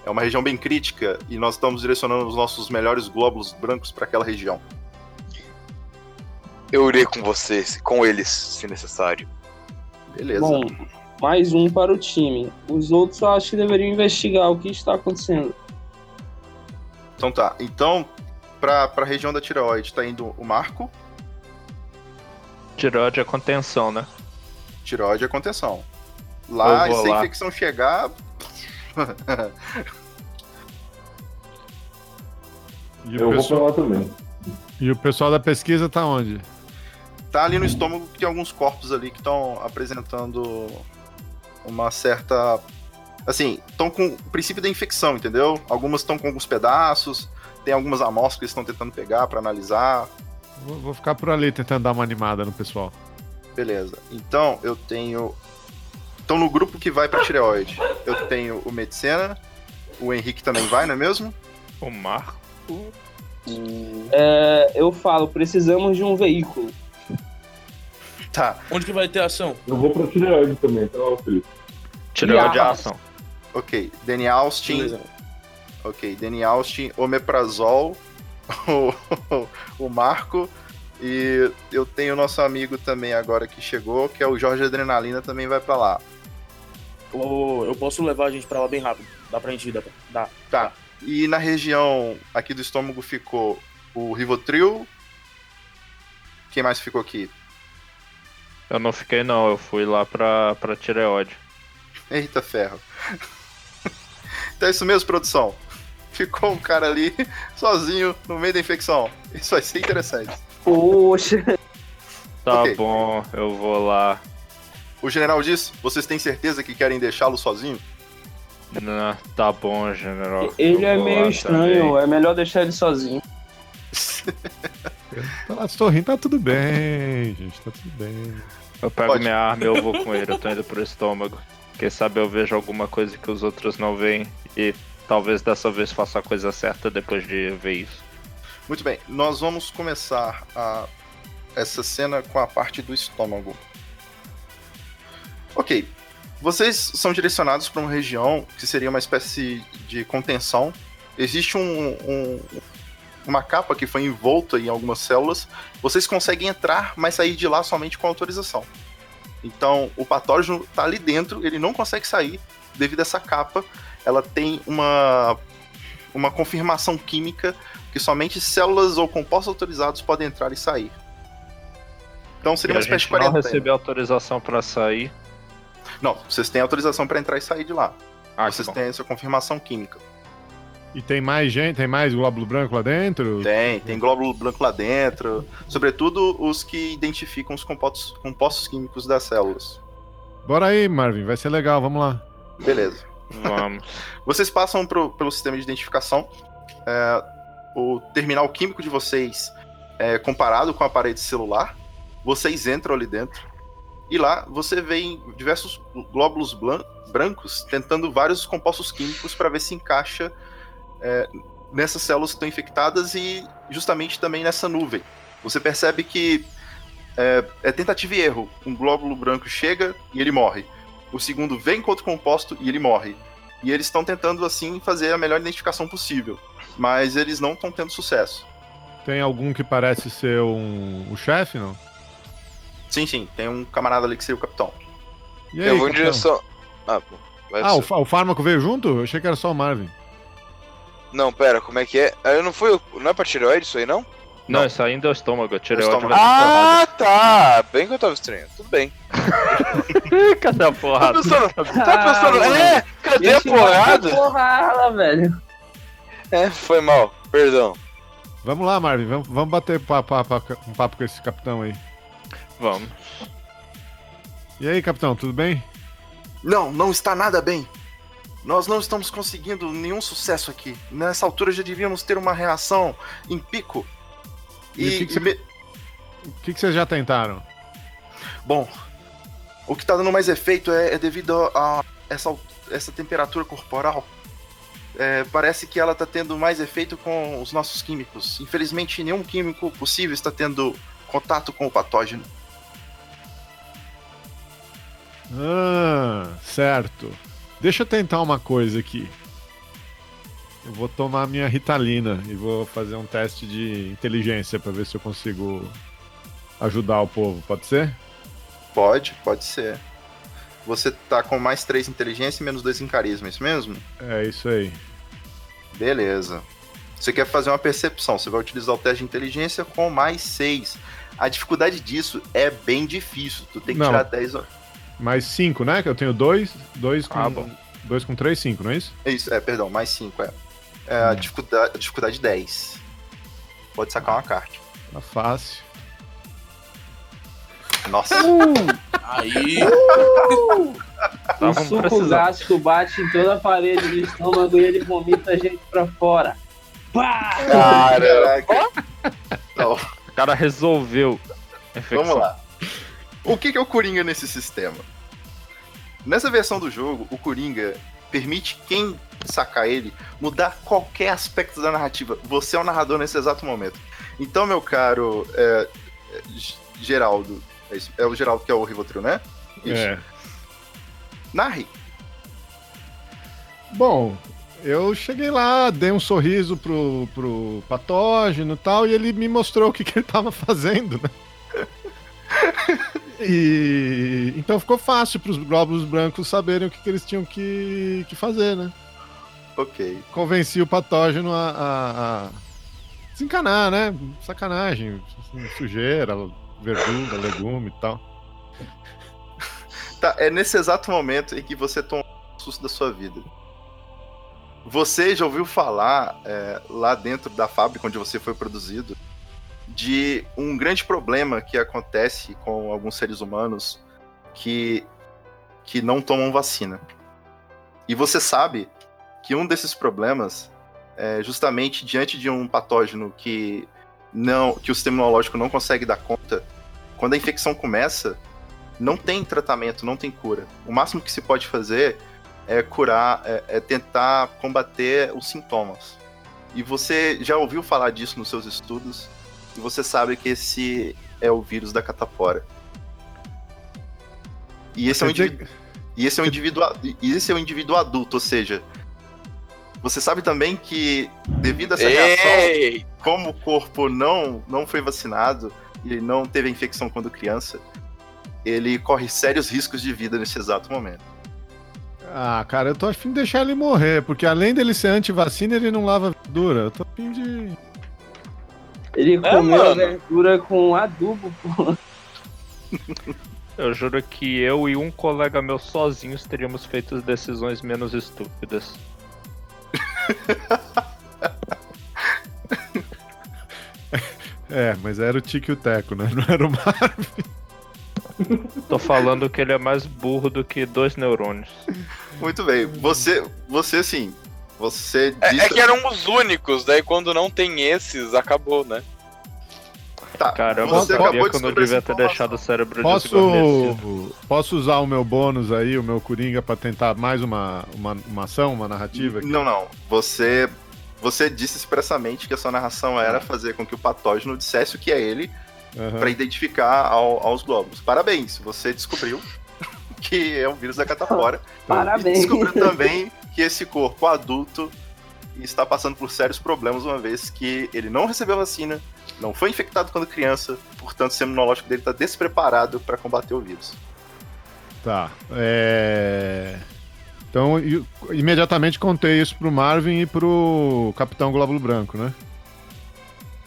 É uma região bem crítica e nós estamos direcionando os nossos melhores glóbulos brancos para aquela região. Eu irei com vocês, com eles, se necessário. Beleza. Bom, mais um para o time. Os outros eu acho que deveriam investigar o que está acontecendo. Então tá. Então, pra, pra região da tireoide tá indo o Marco, Tireoide é contenção, né? tireoide é contenção. Lá, Eu vou se a lá. infecção chegar. E Eu o, vou pessoal, pra lá também. e o pessoal da pesquisa tá onde? tá ali no estômago que tem alguns corpos ali que estão apresentando uma certa. Assim, estão com o princípio da infecção, entendeu? Algumas estão com alguns pedaços, tem algumas amostras que eles estão tentando pegar pra analisar. Vou, vou ficar por ali tentando dar uma animada no pessoal. Beleza. Então, eu tenho. Então, no grupo que vai pra tireoide, eu tenho o Medicina, o Henrique também vai, não é mesmo? O Marco. É, eu falo, precisamos de um veículo. Tá. Onde que vai ter ação? Eu vou pra tireoide também, tá, Felipe? Tireoide é Ah. ação. Ok. Danny Austin. Beleza. Ok. Danny Austin, Omeprazol, o, o Marco. E eu tenho o nosso amigo também agora que chegou, que é o Jorge Adrenalina, também vai pra lá. Eu, eu posso levar a gente pra lá bem rápido. Dá pra gente ir, dá. Pra, dá. Tá. E na região aqui do estômago ficou o Rivotril. Quem mais ficou aqui? Eu não fiquei não, eu fui lá pra, pra tireoide. Eita ferro. então é isso mesmo, produção. Ficou um cara ali sozinho no meio da infecção. Isso vai ser interessante. Poxa, Tá Ok. bom, eu vou lá. O general disse: vocês têm certeza que querem deixá-lo sozinho? Não, tá bom, general. ele eu é meio estranho, também. é melhor deixar ele sozinho. Tá lá sorrindo, tá tudo bem, gente, tá tudo bem. Eu pego Pode. minha arma e eu vou com ele, eu tô indo pro estômago. Quem sabe eu vejo alguma coisa que os outros não veem e talvez dessa vez faça a coisa certa depois de ver isso. Muito bem, nós vamos começar a- essa cena com a parte do estômago. Ok, vocês são direcionados para uma região que seria uma espécie de contenção. Existe um, um- uma capa que foi envolta em algumas células. Vocês conseguem entrar, mas sair de lá somente com autorização. Então, o patógeno está ali dentro, ele não consegue sair devido a essa capa. Ela tem uma, uma confirmação química que somente células ou compostos autorizados podem entrar e sair. Então seria E uma a espécie de gente não quarentena. recebeu autorização pra sair. Não, vocês têm autorização para entrar e sair de lá. Ah, vocês têm essa confirmação química. E tem mais gente, tem mais glóbulo branco lá dentro? Tem, tem glóbulo branco lá dentro. Sobretudo os que identificam os compostos, compostos químicos das células. Bora aí, Marvin, vai ser legal, vamos lá. Beleza. Vamos. Vocês passam pro- pelo sistema de identificação. É, o terminal químico de vocês é comparado com a parede celular. Vocês entram ali dentro. E lá você vê diversos glóbulos brancos tentando vários compostos químicos para ver se encaixa é, nessas células que estão infectadas e justamente também nessa nuvem. Você percebe que é, é tentativa e erro. Um glóbulo branco chega e ele morre. O segundo vem com outro composto e ele morre. E eles estão tentando, assim, fazer a melhor identificação possível. Mas eles não estão tendo sucesso. Tem algum que parece ser um, o chefe, não? Sim, sim, tem um camarada ali que seria o capitão. E aí, eu vou em direção. Ah, Ah, o, o fármaco veio junto? Eu achei que era só o Marvin. Não, pera, como é que é? Ah, Eu não fui. Não é pra tireoide isso aí, não? Não, isso ainda é o estômago. Eu tirei o estômago. Ah, tá! Bem que eu tava estranho. Tudo bem. Cadê a Tá porrada? pensando? Tá pensando? É! Cadê a porrada? porrada, velho. É, foi mal. Perdão. Vamos lá, Marvin, vamos, vamos bater papo, papo- um papo com esse capitão aí. Vamos. E aí, capitão, tudo bem? Não, não está nada bem. Nós não estamos conseguindo nenhum sucesso aqui. Nessa altura já devíamos ter uma reação em pico. E o que que você- me- que, que vocês já tentaram? Bom, o que está dando mais efeito é, é devido a essa, essa temperatura corporal. É, parece que ela está tendo mais efeito com os nossos químicos. Infelizmente, nenhum químico possível está tendo contato com o patógeno. Ah, certo. Deixa eu tentar uma coisa aqui. Eu vou tomar minha Ritalina e vou fazer um teste de inteligência pra ver se eu consigo ajudar o povo, pode ser? Pode, pode ser. Você tá com mais 3 inteligência e menos 2 em carisma, é isso mesmo? É isso aí. Beleza. Você quer fazer uma percepção, você vai utilizar o teste de inteligência com mais 6. A dificuldade disso é bem difícil. Tu tem que Não. tirar 10. ó. Mais 5, né? Que eu tenho dois, dois com. Ah, bom. Dois com 3, 5, não é isso? É isso, é, perdão, mais 5, é. É a Hum. dificuldade, a dificuldade 10. Pode sacar uma carta. Tá fácil. Nossa. Aí. O Estavam suco gástrico bate em toda a parede do estômago e ele vomita a gente pra fora. Pá! Caraca. O cara resolveu. infecção. vamos lá. O que que é o Coringa nesse sistema? Nessa versão do jogo, o Coringa permite quem sacar ele mudar qualquer aspecto da narrativa. Você é o narrador nesse exato momento. Então, meu caro é, é, Geraldo, é, isso, é o Geraldo que é o Rivotril, né? Isso. É. Narre. Bom, eu cheguei lá, dei um sorriso pro, pro patógeno e tal, e ele me mostrou o que, que ele tava fazendo, né? E então ficou fácil pros glóbulos brancos saberem o que, que eles tinham que, que fazer, né? Ok. Convenci o patógeno a, a- a desencanar, né? Sacanagem, sujeira, verdura, legume e tal. Tá, é nesse exato momento em que você toma o susto da sua vida. Você já ouviu falar é, lá dentro da fábrica onde você foi produzido de um grande problema que acontece com alguns seres humanos que, que não tomam vacina. E você sabe que um desses problemas é justamente diante de um patógeno que não que o sistema imunológico não consegue dar conta, quando a infecção começa, não tem tratamento, não tem cura. O máximo que se pode fazer é curar, é, é tentar combater os sintomas. E você já ouviu falar disso nos seus estudos, e você sabe que esse é o vírus da catapora. E esse é um indivíduo, e esse é um indivíduo, e esse é um indivíduo adulto, ou seja, você sabe também que devido a essa reação, Ei! como o corpo não, não foi vacinado e não teve a infecção quando criança, ele corre sérios riscos de vida nesse exato momento. Ah, cara, eu tô afim de deixar ele morrer, porque além dele ser anti-vacina, ele não lava verdura. Eu tô afim de. Ele É, comeu a mano. verdura com adubo, pô. Eu juro que eu e um colega meu sozinhos teríamos feito as decisões menos estúpidas. É, mas era o Tique e o Teco, né? Não era o Mar. Tô falando que ele é mais burro do que dois neurônios. Muito bem, você, você assim, você É, disse... é que eram os únicos, daí quando não tem esses, acabou, né? tá, Caramba, você sabia acabou que eu não devia ter deixado o cérebro. Posso, posso usar o meu bônus aí, o meu Coringa, pra tentar mais uma, uma, uma ação, uma narrativa? aqui? Não, não, você, você disse expressamente que a sua narração era fazer com que o patógeno dissesse o que é ele Aham. para identificar ao- aos glóbulos. Parabéns, você descobriu que é um vírus da catapora. E Parabéns. descobriu também que esse corpo adulto está passando por sérios problemas, uma vez que ele não recebeu vacina, não foi infectado quando criança, portanto, o sistema imunológico dele está despreparado para combater o vírus. Tá. É... Então, imediatamente contei isso pro Marvin e pro Capitão Glóbulo Branco, né?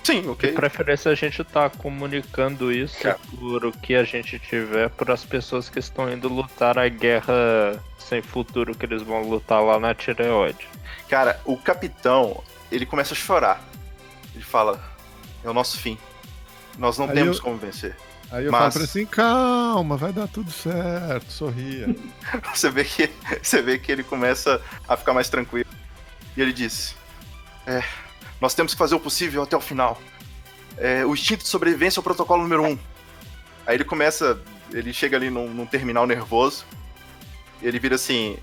Sim, De ok. preferência a gente tá comunicando isso Cara. por o que a gente tiver para as pessoas que estão indo lutar a guerra sem futuro que eles vão lutar lá na tireoide. Cara, o capitão, ele começa a chorar. Ele fala: é o nosso fim. Nós não Aí temos eu- como vencer. Aí eu Mas- falo pra ele assim, calma, vai dar tudo certo, sorria. Você vê que você vê que ele começa a ficar mais tranquilo. E ele diz: É, nós temos que fazer o possível até o final. É, o instinto de sobrevivência é o protocolo número um. Aí ele começa, ele chega ali num, num terminal nervoso. Ele vira assim: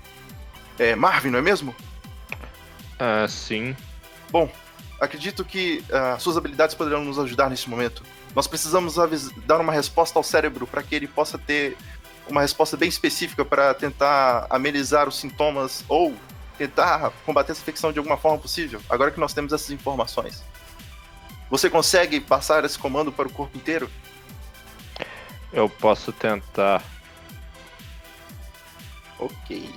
é, Marvin, não é mesmo? Ah, sim. Bom, acredito que ah, suas habilidades poderão nos ajudar nesse momento. Nós precisamos dar uma resposta ao cérebro para que ele possa ter uma resposta bem específica para tentar amenizar os sintomas ou tentar combater essa infecção de alguma forma possível. Agora que nós temos essas informações. Você consegue passar esse comando para o corpo inteiro? Eu posso tentar. Ok.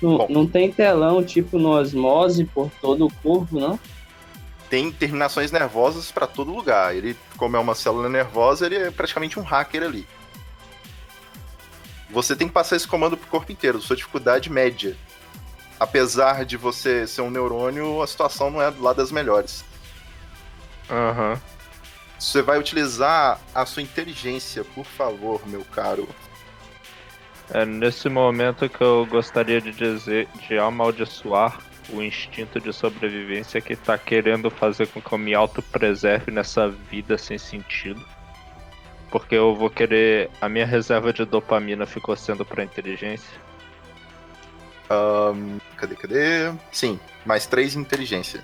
Não, Bom. não tem telão tipo no osmose por todo o corpo, não? Tem terminações nervosas para todo lugar. Ele, como é uma célula nervosa, ele é praticamente um hacker ali. Você tem que passar esse comando pro corpo inteiro, sua dificuldade média. Apesar de você ser um neurônio, a situação não é lá das melhores. Aham. Você vai utilizar a sua inteligência, por favor, meu caro. É nesse momento que eu gostaria de dizer, de amaldiçoar o instinto de sobrevivência que tá querendo fazer com que eu me autopreserve nessa vida sem sentido. Porque eu vou querer. A minha reserva de dopamina ficou sendo pra inteligência. Ahn, cadê, cadê? Sim, mais três inteligência.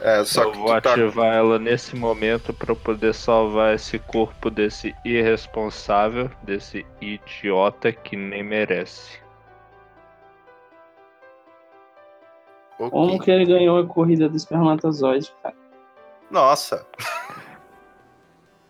É, só eu que vou tá- ativar ela nesse momento eu poder salvar esse corpo desse irresponsável, desse idiota que nem merece. Como que ele ganhou a corrida do espermatozoide, cara? Nossa,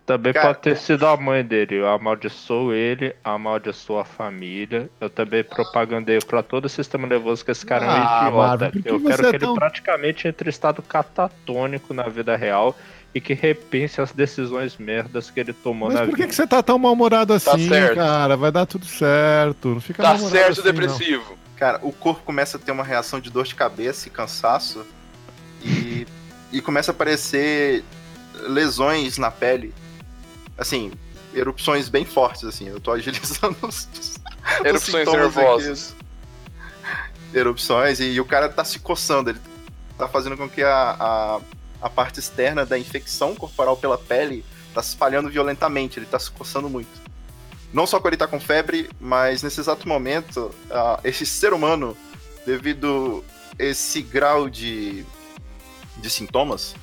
Também Cara, pode ter sido a mãe dele. Eu amaldiçoo ele, amaldiçoo a família. Eu também propagandeio pra todo o sistema nervoso que esse cara é um Ah, idiota. Por que eu quero é que tão- ele praticamente entre em estado catatônico na vida real e que repense as decisões merdas que ele tomou Mas na por que, vida. que você tá tão mal-humorado assim, certo. cara? Vai dar tudo certo. Não fica Tá certo, assim, não. depressivo. Cara, o corpo começa a ter uma reação de dor de cabeça e cansaço e, e começa a aparecer lesões na pele. Assim, erupções bem fortes, assim. Eu tô agilizando os, os Erupções nervosas. Erupções e, o cara tá se coçando. Ele tá fazendo com que a, a, a parte externa da infecção corporal pela pele tá se espalhando violentamente. Ele tá se coçando muito. Não só quando ele tá com febre, mas nesse exato momento, ah, esse ser humano, devido esse grau de, de sintomas,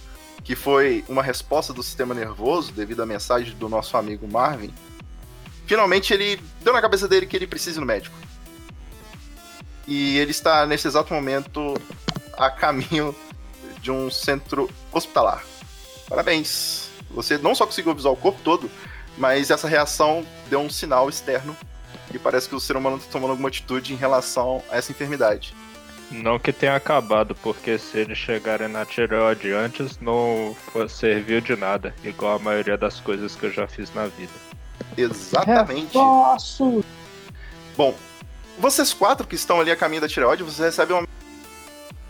que foi uma resposta do sistema nervoso devido à mensagem do nosso amigo Marvin, finalmente ele deu na cabeça dele que ele precisa ir no médico. E ele está nesse exato momento a caminho de um centro hospitalar. Parabéns! Você não só conseguiu avisar o corpo todo, mas essa reação deu um sinal externo e parece que o ser humano está tomando alguma atitude em relação a essa enfermidade. Não que tenha acabado, porque se eles chegarem na tireoide antes, não serviu de nada. Igual a maioria das coisas que eu já fiz na vida. Exatamente. Posso! Bom, vocês quatro que estão ali a caminho da tireoide, vocês recebem uma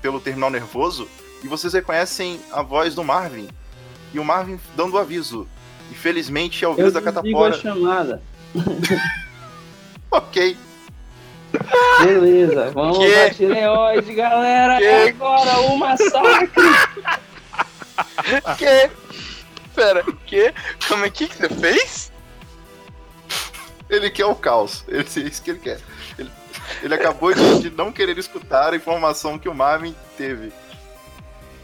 pelo terminal nervoso e vocês reconhecem a voz do Marvin. E o Marvin dando o aviso. Infelizmente é o Eu vírus da desligo a catapora. chamada. Ok. Beleza, vamos Que? pra tireoide, galera. Que? É agora o massacre. Que? Pera, que? Como é que que você fez? Ele quer o caos. Ele, é isso que ele quer. Ele, ele acabou de, de não querer escutar a informação que o Marvin teve.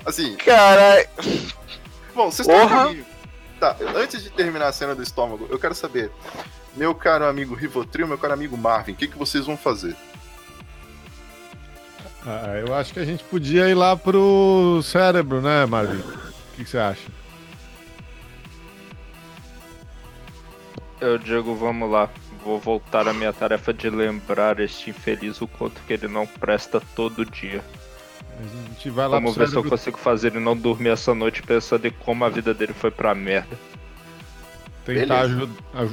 Assim, Caralho. bom, vocês estão. Tá, antes de terminar a cena do estômago, eu quero saber. Meu caro amigo Rivotril, meu caro amigo Marvin, o que, que vocês vão fazer? Ah, eu acho que a gente podia ir lá pro cérebro, né, Marvin? O que, que você acha? Eu digo, vamos lá. Vou voltar à minha tarefa de lembrar este infeliz o quanto que ele não presta todo dia. A gente vai lá Vamos pro ver se eu cérebro. consigo fazer ele não dormir essa noite pensando em como a vida dele foi pra merda. Tentar,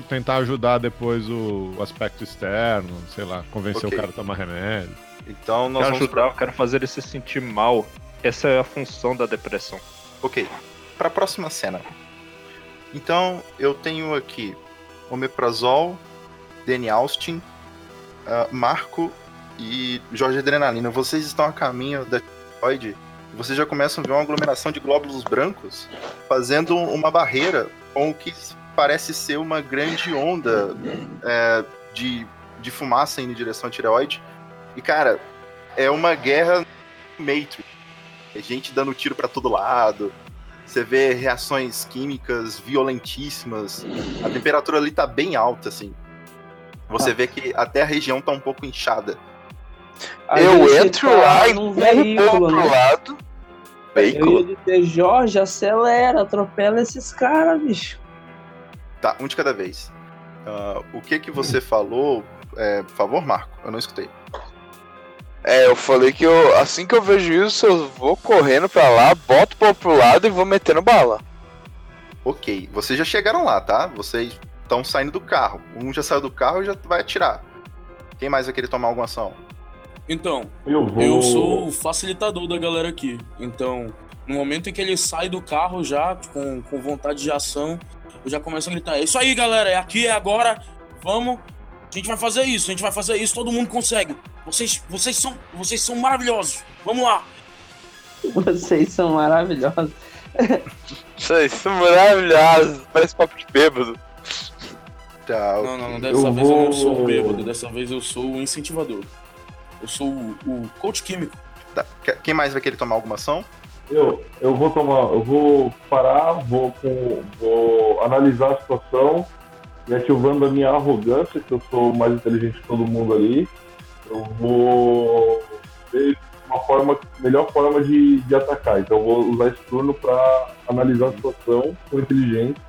tentar ajudar depois o, o aspecto externo, sei lá, convencer Ok. o cara a tomar remédio. Então nós Quero vamos ajudar, eu quero fazer ele se sentir mal. Essa é a função da depressão. Ok, para a próxima cena. Então, eu tenho aqui Omeprazol, Danny Austin, ah, Marco e Jorge Adrenalina. Vocês estão a caminho da tireoide e vocês já começam a ver uma aglomeração de glóbulos brancos fazendo uma barreira com o que parece ser uma grande onda é, de, de fumaça indo em direção à tireoide. E, cara, é uma guerra Matrix. É gente dando tiro pra todo lado. Você vê reações químicas violentíssimas. A temperatura ali tá bem alta, assim. Você vê que até a região tá um pouco inchada. A eu entro tá lá e empurro o veículo, pro né? lado. Eu Veículo. ia dizer, Jorge, acelera, atropela esses caras, bicho. Tá, um de cada vez. Ah, o que que você falou? É, por favor, Marco, eu não escutei. É, eu falei que eu, assim que eu vejo isso, eu vou correndo pra lá, boto o povo pro lado e vou metendo bala. Ok, vocês já chegaram lá, tá? Vocês estão saindo do carro. Um já saiu do carro e já vai atirar. Quem mais vai querer tomar alguma ação? Então, Eu vou. eu sou o facilitador da galera aqui. Então, no momento em que ele sai do carro já, com, com vontade de ação, eu já começo a gritar: É isso aí, galera, é aqui, é agora, vamos. A gente vai fazer isso, a gente vai fazer isso, todo mundo consegue. Vocês, vocês, são, vocês são maravilhosos. Vamos lá. Vocês são maravilhosos. Isso aí, isso é maravilhoso. Parece papo de bêbado. Tá, Não, não, não, dessa Eu vez eu não sou vou- o bêbado, dessa vez eu sou o incentivador. Eu sou o, o coach químico. Tá, que- Quem mais vai querer tomar alguma ação? Eu, eu vou tomar, eu vou parar, vou, vou analisar a situação e ativando a minha arrogância, que eu sou mais inteligente que todo mundo ali, eu vou ver uma forma, melhor forma de, de atacar. Então eu vou usar esse turno para analisar a situação com inteligência,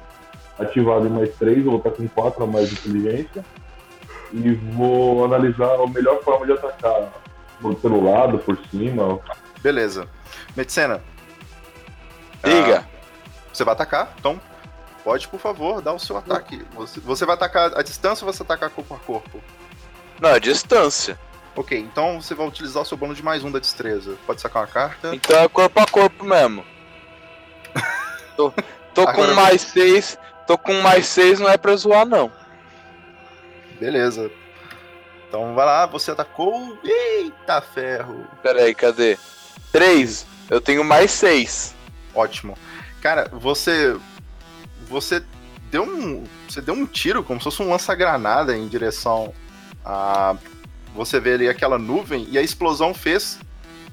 ativado em mais três, eu vou estar com quatro a mais de inteligência, e vou analisar a melhor forma de atacar, pelo lado, por cima, Beleza. Medicina. Diga. Ah, você vai atacar, então pode, por favor, dar o seu ataque. Você, você vai atacar a distância ou você vai atacar corpo a corpo? Não, é distância. Ok, então você vai utilizar o seu bônus de mais um da destreza. Pode sacar uma carta. Então é corpo a corpo mesmo. Tô, tô com mais seis. Tô com mais seis, não é pra zoar, não. Beleza. Então vai lá, você atacou. Eita ferro. Pera aí, cadê? Três. Eu tenho mais seis. Ótimo. Cara, você. Você deu um. Você deu um tiro, como se fosse um lança-granada em direção a. Você vê ali aquela nuvem e a explosão fez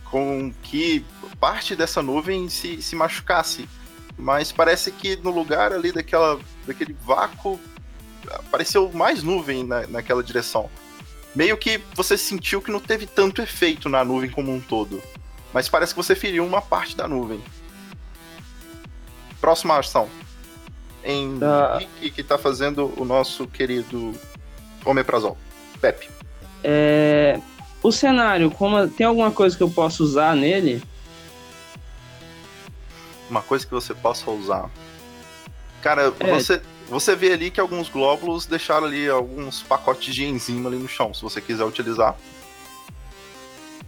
com que parte dessa nuvem se, se machucasse. Mas parece que no lugar ali daquela, daquele vácuo apareceu mais nuvem na, naquela direção. Meio que você sentiu que não teve tanto efeito na nuvem como um todo. Mas parece que você feriu uma parte da nuvem. Próxima ação. Em Tá. Rick, que tá fazendo o nosso querido Omeprazol. Pepe. É, o cenário, como tem alguma coisa que eu posso usar nele? Uma coisa que você possa usar. Cara, É. você, você vê ali que alguns glóbulos deixaram ali alguns pacotes de enzima ali no chão, se você quiser utilizar.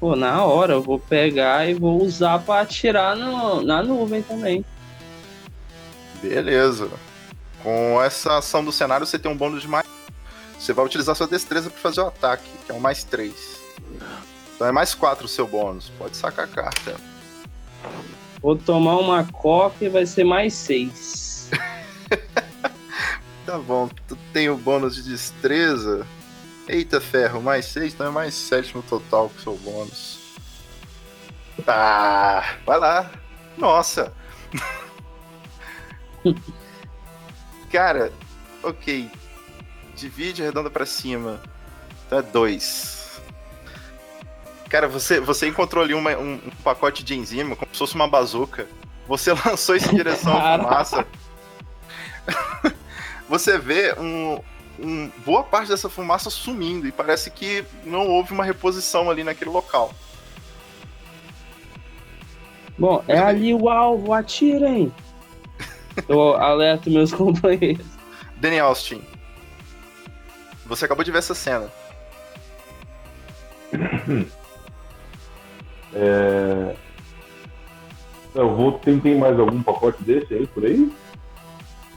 Pô, na hora eu vou pegar e vou usar pra atirar no, na nuvem também. Beleza. Com essa ação do cenário, você tem um bônus de mais. Você vai utilizar sua destreza para fazer o ataque, que é um mais 3. Então é mais 4 o seu bônus. Pode sacar a carta. Vou tomar uma coca e vai ser mais seis. Tá bom, tu tem o bônus de destreza. Eita ferro, mais 6, então é mais 7 no total com seu bônus. Tá, vai lá. Nossa. Cara, ok. Divide arredonda pra cima. Então é 2. Cara, você, você encontrou ali uma- um, um pacote de enzima, como se fosse uma bazuca. Você lançou isso em direção à fumaça. você vê um, um- boa parte dessa fumaça sumindo e parece que não houve uma reposição ali naquele local. Bom, é ali o alvo, atirem! Eu alerto meus companheiros. Danny Austin, você acabou de ver essa cena. É... Eu vou. Tem, tem mais algum pacote desse aí por aí?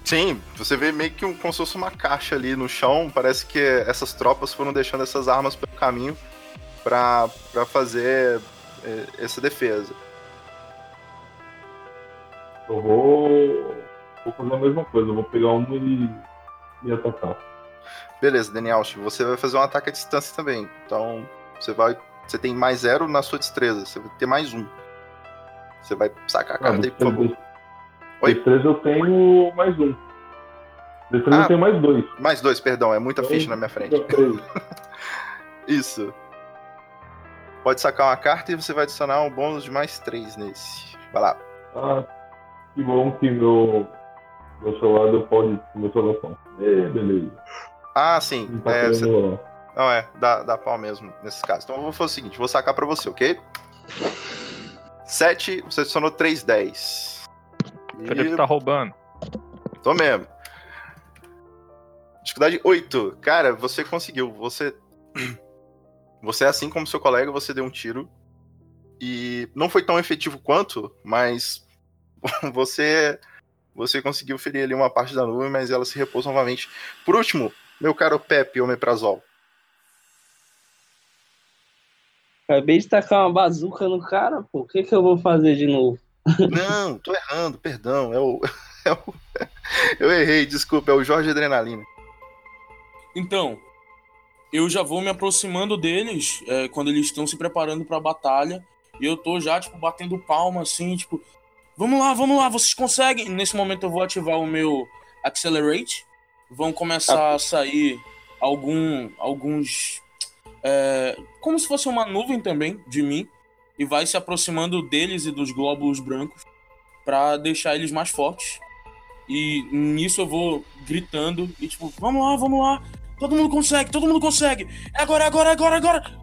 Sim, você vê meio que um, como se fosse uma caixa ali no chão. Parece que essas tropas foram deixando essas armas pelo caminho pra, pra fazer eh, essa defesa. Eu vou. Vou fazer a mesma coisa, eu vou pegar uma e, e atacar. Beleza, Daniel, você vai fazer um ataque à distância também. Então, você vai. Você tem mais zero na sua destreza, você vai ter mais um. Você vai sacar a Ah, carta aí, por favor. Oi? Destreza eu tenho mais um. Destreza Ah. eu tenho mais dois. Mais dois, perdão, é muita ficha na minha frente. Isso. Pode sacar uma carta e você vai adicionar um bônus de mais três nesse. Vai lá. Ah, que bom que meu, meu celular deu pau de meu celular. É, beleza. Ah, sim. Não tá É, você-. Não, é, dá, dá pau mesmo nesses casos. Então eu vou fazer o seguinte, vou sacar pra você, ok? 7, você adicionou 3, 10. O Felipe tá roubando. Tô mesmo. Dificuldade 8. Cara, você conseguiu. Você. Você, assim como seu colega, você deu um tiro. E não foi tão efetivo quanto, mas você. Você conseguiu ferir ali uma parte da nuvem, mas ela se repôs novamente. Por último, meu caro Pepe Omeprazol. Acabei de tacar uma bazuca no cara, pô. O que, que eu vou fazer de novo? Não, tô errando, perdão. É o. é o- Eu errei, desculpa, é o Jorge Adrenalina. Então, eu já vou me aproximando deles é, quando eles estão se preparando pra batalha. E eu tô já, tipo, batendo palma, assim, tipo, vamos lá, vamos lá, vocês conseguem. Nesse momento eu vou ativar o meu Accelerate. Vão começar a sair algum, alguns. é, como se fosse uma nuvem também de mim. E vai se aproximando deles e dos glóbulos brancos pra deixar eles mais fortes. E nisso eu vou gritando e tipo, vamos lá, vamos lá. Todo mundo consegue, todo mundo consegue. É agora, é agora, é agora, é agora.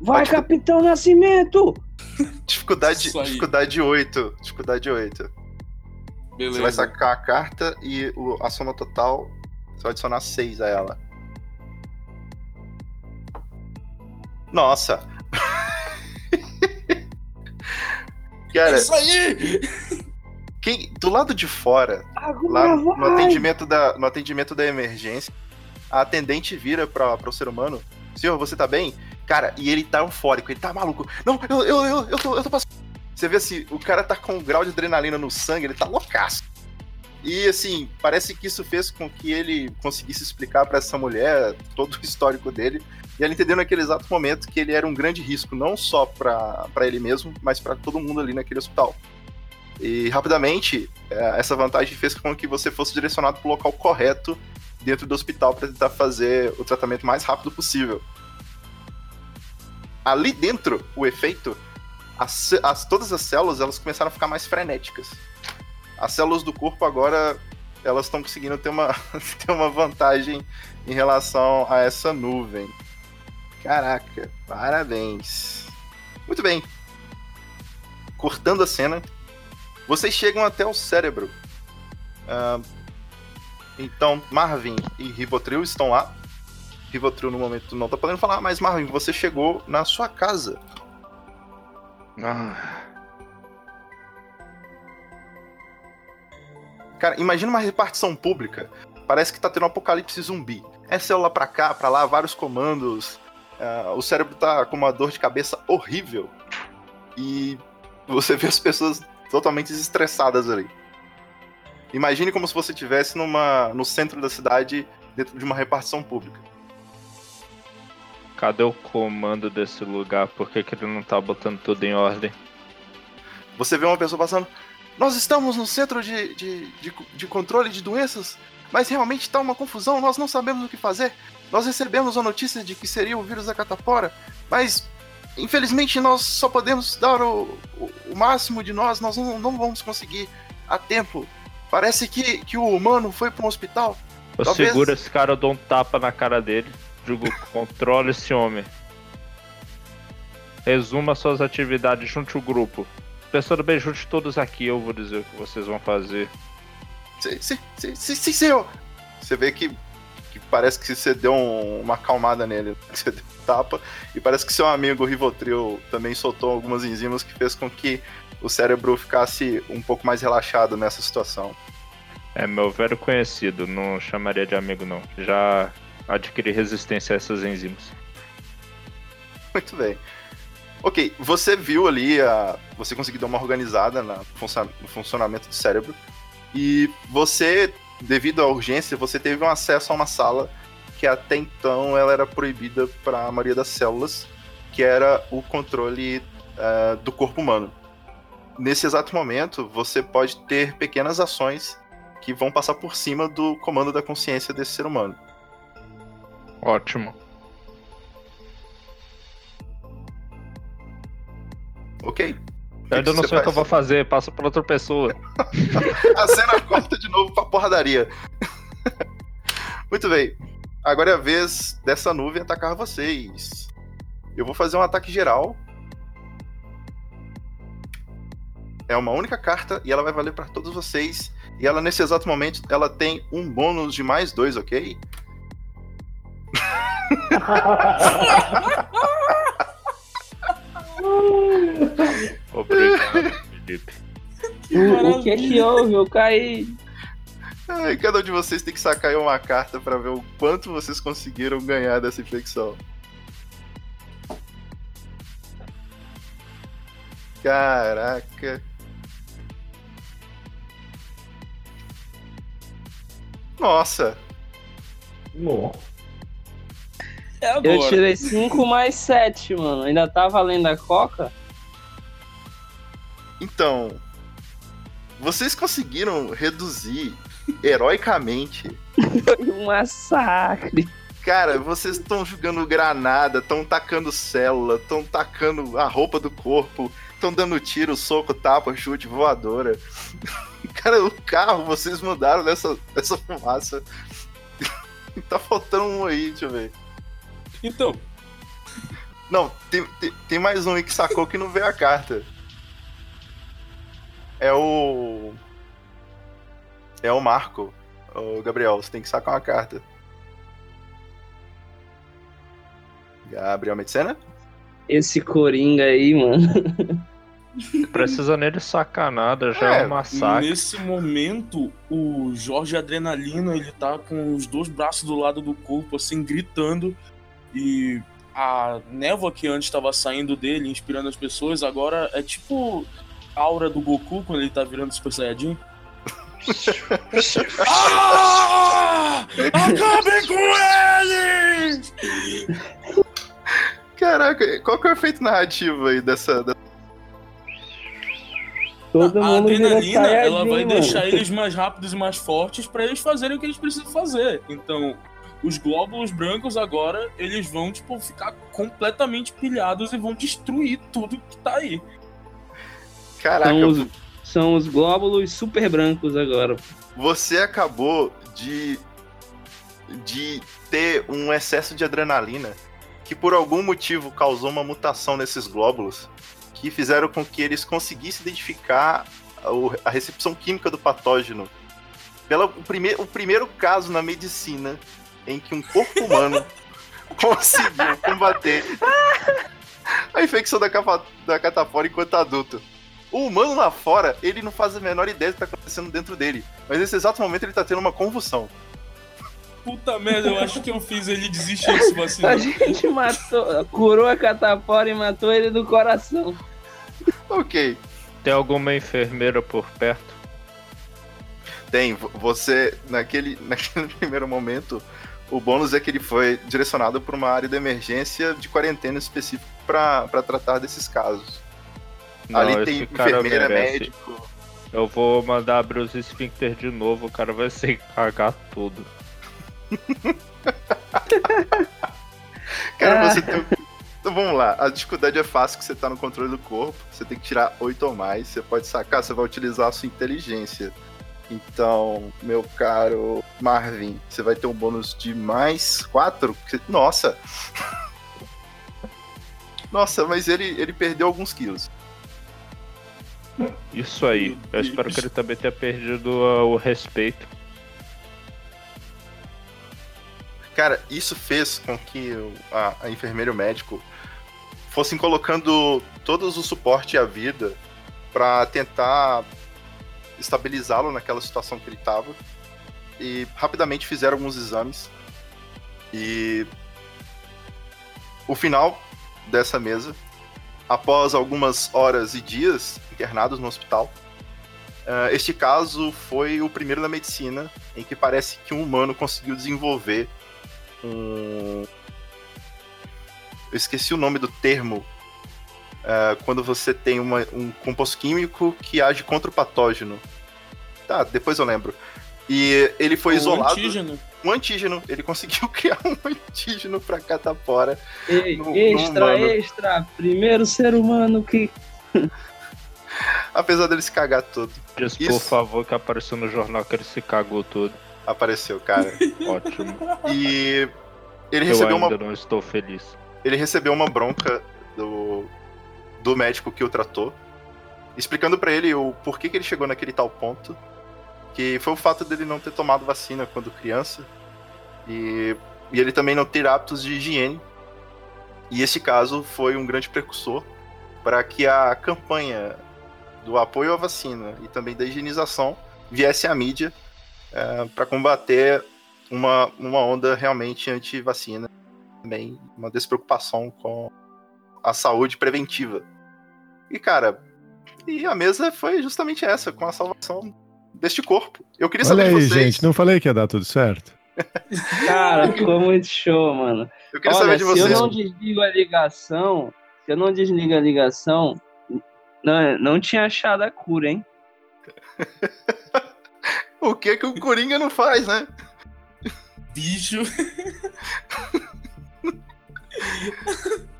Vai, Pode- Capitão Nascimento! Dificuldade, dificuldade 8. Dificuldade 8. Beleza. Você vai sacar a carta e o- a soma total, você vai adicionar 6 a ela. Nossa! Cara, isso aí! quem, do lado de fora, Agora lá no atendimento da, no atendimento da emergência, a atendente vira pra, pro ser humano: Senhor, você tá bem? Cara, e ele tá eufórico, ele tá maluco. Não, eu, eu, eu, eu, tô, eu tô passando. Você vê assim, o cara tá com um grau de adrenalina no sangue, ele tá loucaço. E assim, parece que isso fez com que ele conseguisse explicar pra essa mulher todo o histórico dele. E ela entendeu naquele exato momento que ele era um grande risco, não só pra ele mesmo, mas pra todo mundo ali naquele hospital. E rapidamente, é, essa vantagem fez com que você fosse direcionado pro local correto dentro do hospital para tentar fazer o tratamento mais rápido possível. Ali dentro, o efeito, as, as- todas as células elas começaram a ficar mais frenéticas. As células do corpo agora elas estão conseguindo ter uma, ter uma vantagem em relação a essa nuvem. Caraca, parabéns. Muito bem. Cortando a cena, vocês chegam até o cérebro. Ah, então, Marvin e Rivotril estão lá. Rivotril no momento não tá podendo falar, mas Marvin, você chegou na sua casa. Ah, Cara, imagina uma repartição pública. Parece que tá tendo um apocalipse zumbi. É célula pra cá, pra lá, vários comandos. ah, o cérebro tá com uma dor de cabeça horrível. E você vê as pessoas totalmente estressadas ali. Imagine como se você estivesse numa no centro da cidade, dentro de uma repartição pública. cadê o comando desse lugar? Por que, que ele não tá botando tudo em ordem? Você vê uma pessoa passando. Nós estamos no centro de, de, de, de controle de doenças, mas realmente está uma confusão, nós não sabemos o que fazer. Nós recebemos a notícia de que seria o vírus da catapora, mas infelizmente nós só podemos dar o, o, o máximo de nós, nós não, não vamos conseguir a tempo. Parece que, que o humano foi para um hospital. Eu Talvez- seguro esse cara, eu dou um tapa na cara dele. Digo, controla esse homem. Resuma suas atividades, junte o grupo. Pensando bem, junte todos aqui, eu vou dizer o que vocês vão fazer. Sim, sim, sim, sim, sim, senhor. Você vê que, que parece que você deu um- uma acalmada nele. Você deu um tapa. E parece que seu amigo Rivotril também soltou algumas enzimas que fez com que o cérebro ficasse um pouco mais relaxado nessa situação. É meu velho conhecido, não chamaria de amigo não. Já adquiri resistência a essas enzimas. Muito bem. Ok, você viu ali, a, você conseguiu dar uma organizada na no funcionamento do cérebro. E você, devido à urgência, você teve um acesso a uma sala que até então ela era proibida para a maioria das células, que era o controle eh, do corpo humano. Nesse exato momento, você pode ter pequenas ações que vão passar por cima do comando da consciência desse ser humano. Ótimo. Ok? Eu ainda não sei o que eu vou fazer, passa pra outra pessoa. A cena corta de novo pra porradaria. Muito bem. Agora é a vez dessa nuvem atacar vocês. Eu vou fazer um ataque geral. É uma única carta e ela vai valer pra todos vocês. E ela, nesse exato momento, ela tem um bônus de mais dois, ok? Obrigado, Felipe. O, o que que houve? Eu caí. Ai, cada um de vocês tem que sacar aí uma carta pra ver o quanto vocês conseguiram ganhar dessa infecção. Caraca. Nossa, Nossa. É agora. Eu tirei 5 mais 7, mano. Ainda tá valendo a coca? então. Vocês conseguiram reduzir heroicamente. Foi um massacre. Cara, vocês estão jogando granada, estão tacando célula, estão tacando a roupa do corpo, estão dando tiro, soco, tapa, chute, voadora. Cara, o carro vocês mudaram nessa, nessa fumaça. tá faltando um aí, deixa eu ver. Então, Não, tem, tem, tem mais um aí que sacou que não veio a carta. É o. É o Marco. Ô, Gabriel, você tem que sacar uma carta. Gabriel Medicena? Esse coringa aí, mano. Precisa nele sacar nada, já é, É, um massacre. nesse momento, o Jorge Adrenalina, ele tá com os dois braços do lado do corpo, assim, gritando. E a névoa que antes estava saindo dele, inspirando as pessoas, agora é tipo a aura do Goku quando ele tá virando Super Saiyajin. ah! Acabem com eles! Caraca, qual que é o efeito narrativo aí dessa. Todo a adrenalina ela vai mano. deixar eles mais rápidos e mais fortes pra eles fazerem o que eles precisam fazer. Então, os glóbulos brancos agora, eles vão, tipo, ficar completamente pilhados e vão destruir tudo que tá aí. Caraca, São os, são os glóbulos super brancos agora. você acabou de. de ter um excesso de adrenalina que por algum motivo causou uma mutação nesses glóbulos que fizeram com que eles conseguissem identificar a recepção química do patógeno. Pela, o, prime, o primeiro caso na medicina em que um corpo humano conseguiu combater a infecção da, capa, da catafora enquanto adulto. O humano lá fora, ele não faz a menor ideia do que tá acontecendo dentro dele. Mas nesse exato momento ele tá tendo uma convulsão. Puta merda, eu acho que eu fiz ele desistir desse A vacilo. gente matou, curou a catapora e matou ele do coração. Ok. Tem alguma enfermeira por perto? Tem, vo- você, naquele, naquele primeiro momento, o bônus é que ele foi direcionado para uma área de emergência de quarentena específico para tratar desses casos. Não, Ali tem enfermeira, merece. médico. Eu vou mandar abrir os esfíncter de novo, o cara vai se cagar tudo. Cara, Ah. você tem, vamos lá. A dificuldade é fácil que você tá no controle do corpo. Você tem que tirar 8 ou mais. Você pode sacar, você vai utilizar a sua inteligência. Então, meu caro Marvin, você vai ter um bônus de mais 4? Nossa! Nossa, mas ele, ele perdeu alguns quilos. Isso aí. Eu espero que ele também tenha perdido uh, o respeito. Cara, isso fez com que a, a enfermeira e o médico fossem colocando todos o suporte à vida pra tentar estabilizá-lo naquela situação que ele tava. E rapidamente fizeram alguns exames. E o final dessa mesa, após algumas horas e dias internados no hospital, ah, este caso foi o primeiro da medicina em que parece que um humano conseguiu desenvolver um. Eu esqueci o nome do termo. ah, quando você tem uma- um composto químico que age contra o patógeno. Tá, depois eu lembro. E ele foi O isolado. antígeno. Um antígeno. Ele conseguiu criar um antígeno pra catapora. Ei, No- no extra, humano. extra. Primeiro ser humano que. Apesar dele se cagar todo. Diz, por Isso. favor, que apareceu no jornal que ele se cagou todo. Apareceu, cara. Ótimo. E ele Eu recebeu ainda uma não estou feliz. ele recebeu uma bronca do, do médico que o tratou, explicando pra ele o porquê que ele chegou naquele tal ponto, que foi o fato dele não ter tomado vacina quando criança e, e ele também não ter hábitos de higiene. E esse caso foi um grande precursor para que a campanha do apoio à vacina e também da higienização viesse à mídia para combater uma, uma onda realmente anti-vacina também uma despreocupação com a saúde preventiva. E, cara, e a mesa foi justamente essa, com a salvação deste corpo. Eu queria Olha saber aí, de vocês. gente, não falei que ia dar tudo certo? Cara, ficou muito show, mano. Eu queria Olha, saber de se eu vocês. não desligo a ligação, se eu não desligo a ligação, não, não tinha achado a cura, hein? O que que o Coringa não faz, né? Bicho.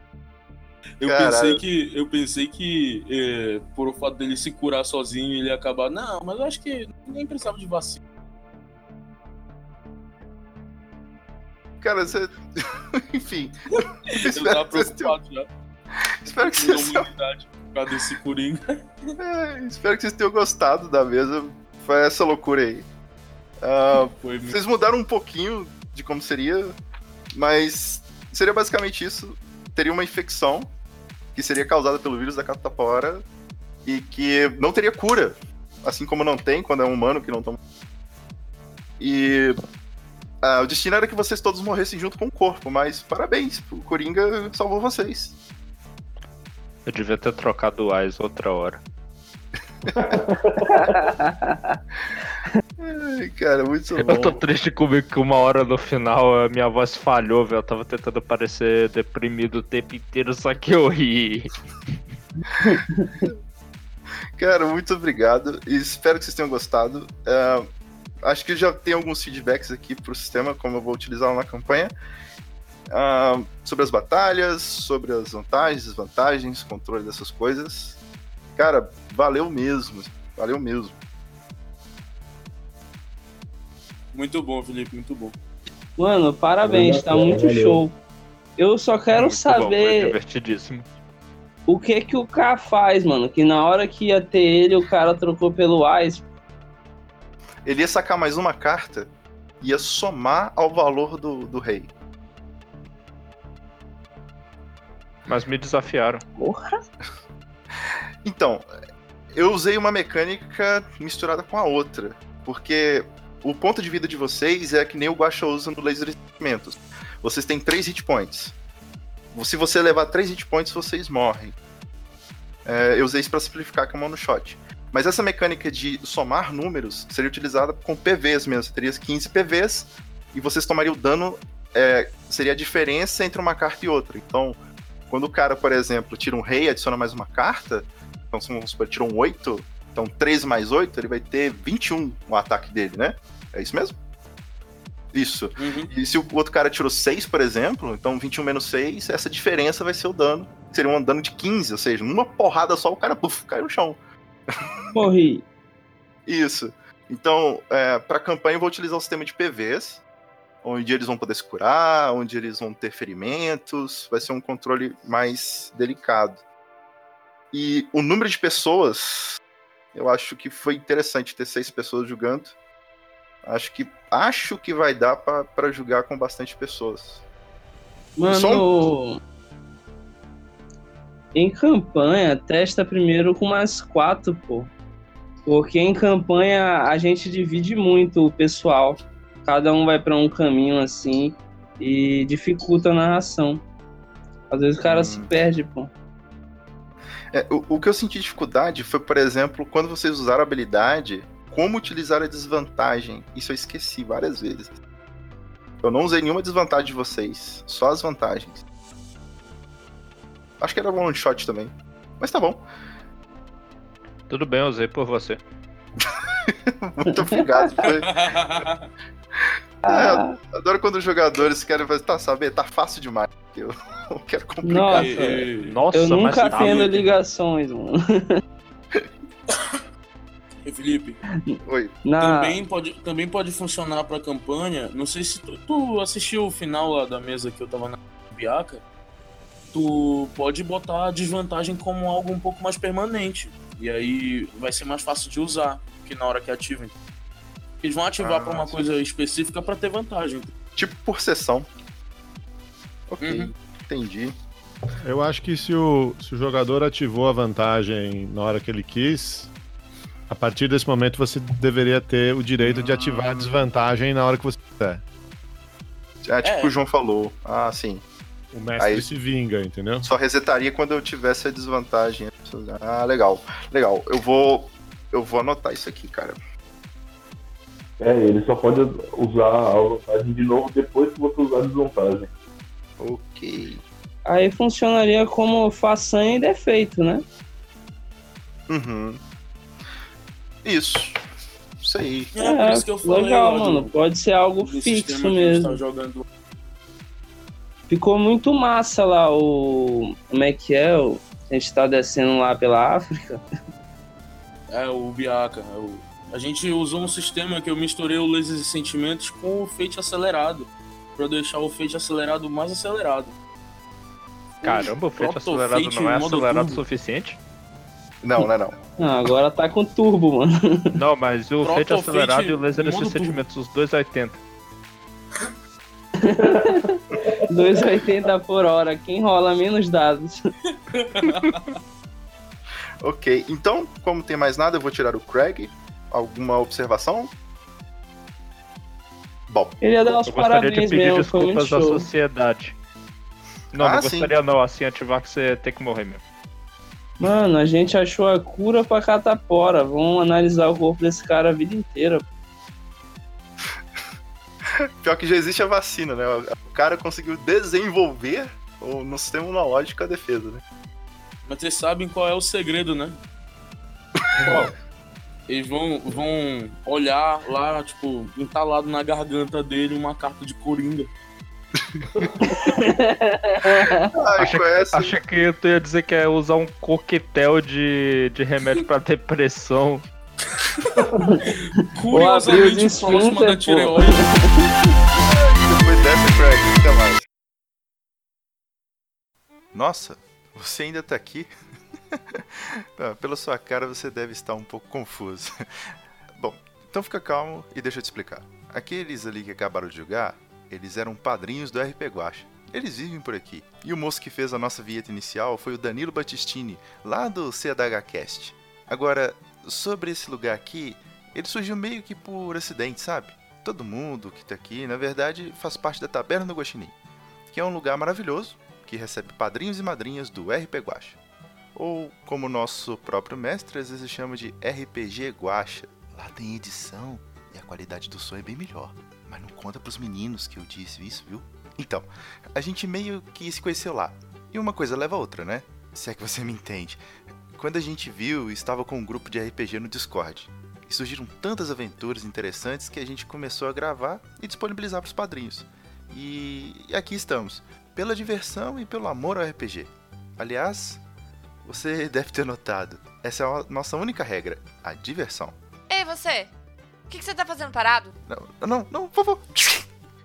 Eu Caralho. pensei que, eu pensei que é, por o fato dele se curar sozinho ele ia acabar. Não, mas eu acho que nem precisava de vacina. Cara, você. Enfim. Eu espero, tava que vocês tenham, preocupado já. espero, que vocês tenham, humanidade por causa desse coringa. é, espero que vocês tenham gostado da mesa. Foi essa loucura aí. Muito- Vocês mudaram um pouquinho de como seria, mas seria basicamente isso. Teria uma infecção que seria causada pelo vírus da catapora e que não teria cura, assim como não tem quando é um humano que não toma. E ah, o destino era que vocês todos morressem junto com o corpo, mas parabéns, o Coringa salvou vocês. Eu devia ter trocado o Ais outra hora. Ai, cara, muito bom. Eu tô triste comigo que uma hora no final a minha voz falhou, velho. Eu tava tentando parecer deprimido o tempo inteiro, só que eu ri. Cara, muito obrigado. E espero que vocês tenham gostado. É, acho que já tem alguns feedbacks aqui pro sistema, como eu vou utilizá-lo na campanha. Ah, sobre as batalhas, sobre as vantagens, desvantagens, controle dessas coisas. Cara, valeu mesmo. Valeu mesmo. Muito bom, Felipe, muito bom. Mano, parabéns, tá muito valeu. show. Eu só quero Muito bom, saber divertidíssimo. o que que o K faz, mano. Que na hora que ia ter ele, o cara trocou pelo Ice. Ele ia sacar mais uma carta, ia somar ao valor do, do rei. Mas me desafiaram. Porra. Então, eu usei uma mecânica misturada com a outra, porque o ponto de vida de vocês é que nem o Guaxa usa no Laser Instrumentos. Vocês têm três hit points. Se você levar três hit points, vocês morrem. É, eu usei isso para simplificar com a no shot. Mas essa mecânica de somar números seria utilizada com PVs mesmo. Você teria 15 PVs e vocês tomariam o dano. é, seria a diferença entre uma carta e outra. Então, quando o cara, por exemplo, tira um rei e adiciona mais uma carta, então se vamos supor, ele tirou um 8, então 13 mais 8, ele vai ter 21 no ataque dele, né? É isso mesmo? Isso. Uhum. E se o outro cara tirou 6, por exemplo, então 21 menos 6, essa diferença vai ser o dano. Seria um dano de 15, ou seja, numa porrada só o cara puf, cai no chão. Morri. Isso. Então, é, para a campanha, eu vou utilizar o sistema de PVs, onde eles vão poder se curar, onde eles vão ter ferimentos. Vai ser um controle mais delicado. E o número de pessoas, eu acho que foi interessante ter seis pessoas jogando. Acho que acho que vai dar para jogar com bastante pessoas. Mano, em campanha, testa primeiro com mais quatro, pô. Porque em campanha a gente divide muito o pessoal. Cada um vai para um caminho assim e dificulta a narração. Às vezes o cara Hum. se perde, pô. É, o, o que eu senti dificuldade foi, por exemplo, quando vocês usaram a habilidade, como utilizar a desvantagem. Isso eu esqueci várias vezes. Eu não usei nenhuma desvantagem de vocês, só as vantagens. Acho que era one shot também. Mas tá bom. Tudo bem, eu usei por você. Muito obrigado. Foi- Ah, É, adoro quando os jogadores querem fazer. Tá, saber, tá fácil demais. Eu, eu quero complicar. Nossa, E- Nossa, eu mas nunca tá tendo muito- ligações, mano. e Felipe, Oi. Na... também, pode, também pode funcionar pra campanha. Não sei se tu, tu assistiu o final lá da mesa que eu tava na Biaca. Tu pode botar a desvantagem como algo um pouco mais permanente. E aí vai ser mais fácil de usar que na hora que ativem. Eles vão ativar Ah, pra uma sim. coisa específica pra ter vantagem. Tipo por sessão. Ok, Uhum. entendi. Eu acho que se o, se o jogador ativou a vantagem na hora que ele quis, a partir desse momento você deveria ter o direito de ativar a desvantagem na hora que você quiser. É tipo É. o João falou. Ah, sim. O mestre Aí- se vinga, entendeu? Só resetaria quando eu tivesse a desvantagem. Ah, legal. Legal. Eu vou. Eu vou anotar isso aqui, cara. É, ele só pode usar a vantagem de novo depois que você usar a desvantagem. Ok. Aí funcionaria como façanha e defeito, né? Uhum. Isso. Isso aí. É, por isso que eu falei legal, lá do- mano. Pode ser algo fixo mesmo. tá jogando. Ficou muito massa lá o. Como é que é? O... A gente tá descendo lá pela África. É, o Biaca. é o- A gente usou um sistema que eu misturei o Lasers e Sentimentos com o Fate acelerado. Pra deixar o Fate acelerado mais acelerado. Caramba, o Proto acelerado Fate não é acelerado o suficiente? Não, não é não. Ah, agora tá com turbo, mano. Não, mas o Proto feito acelerado Fate e o laser desses sentimentos, os dois 80. 2,80 por hora. Quem rola menos dados? Ok. Então, como tem mais nada, eu vou tirar o Craig. Alguma observação? Bom, Ele ia dar os Eu gostaria de parabéns pedir mesmo, desculpas à sociedade. Não, Ah, não sim. gostaria não, assim ativar que você tem que morrer mesmo. Mano, a gente achou a cura pra catapora. Vamos analisar o corpo desse cara a vida inteira. pior que já existe a vacina, né? O cara conseguiu desenvolver o- no sistema imunológico a defesa, né? Mas vocês sabem qual é o segredo, né? Eles vão, vão olhar lá, tipo, entalado na garganta dele uma carta de coringa. Ai, Acha- conhece. Acha que tu ia dizer que é usar um coquetel de, de remédio pra depressão? Curiosamente os próxima da tireoide. Depois dessa, Craig, até mais. Nossa, você ainda tá aqui? Ah, Pela sua cara, você deve estar um pouco confuso. Bom, então fica calmo e deixa eu te explicar. Aqueles ali que acabaram de jogar, eles eram padrinhos do RP Guacha. Eles vivem por aqui. E o moço que fez a nossa vinheta inicial foi o Danilo Battistini, lá do CDHcast. Agora, sobre esse lugar aqui, ele surgiu meio que por acidente, sabe? Todo mundo que tá aqui, na verdade, faz parte da Taberna do Guaxinim, que é um lugar maravilhoso que recebe padrinhos e madrinhas do RP Guacha. Ou, como nosso próprio mestre às vezes chama de RPG Guacha. Lá tem edição e a qualidade do som é bem melhor. Mas não conta pros meninos que eu disse isso, viu? Então, a gente meio que se conheceu lá. E uma coisa leva a outra, né? Se é que você me entende. Quando a gente viu, estava com um grupo de RPG no Discord. E surgiram tantas aventuras interessantes que a gente começou a gravar e disponibilizar para os padrinhos. E... e aqui estamos, pela diversão e pelo amor ao RPG. Aliás, você deve ter notado, essa é a nossa única regra, a diversão. Ei, você! O que, que você tá fazendo parado? Não, não, não, por favor.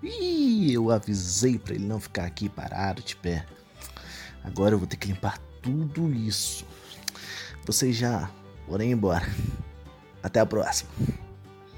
Ih, eu avisei pra ele não ficar aqui parado de pé. Agora eu vou ter que limpar tudo isso. Vocês já ir embora. Até a próxima.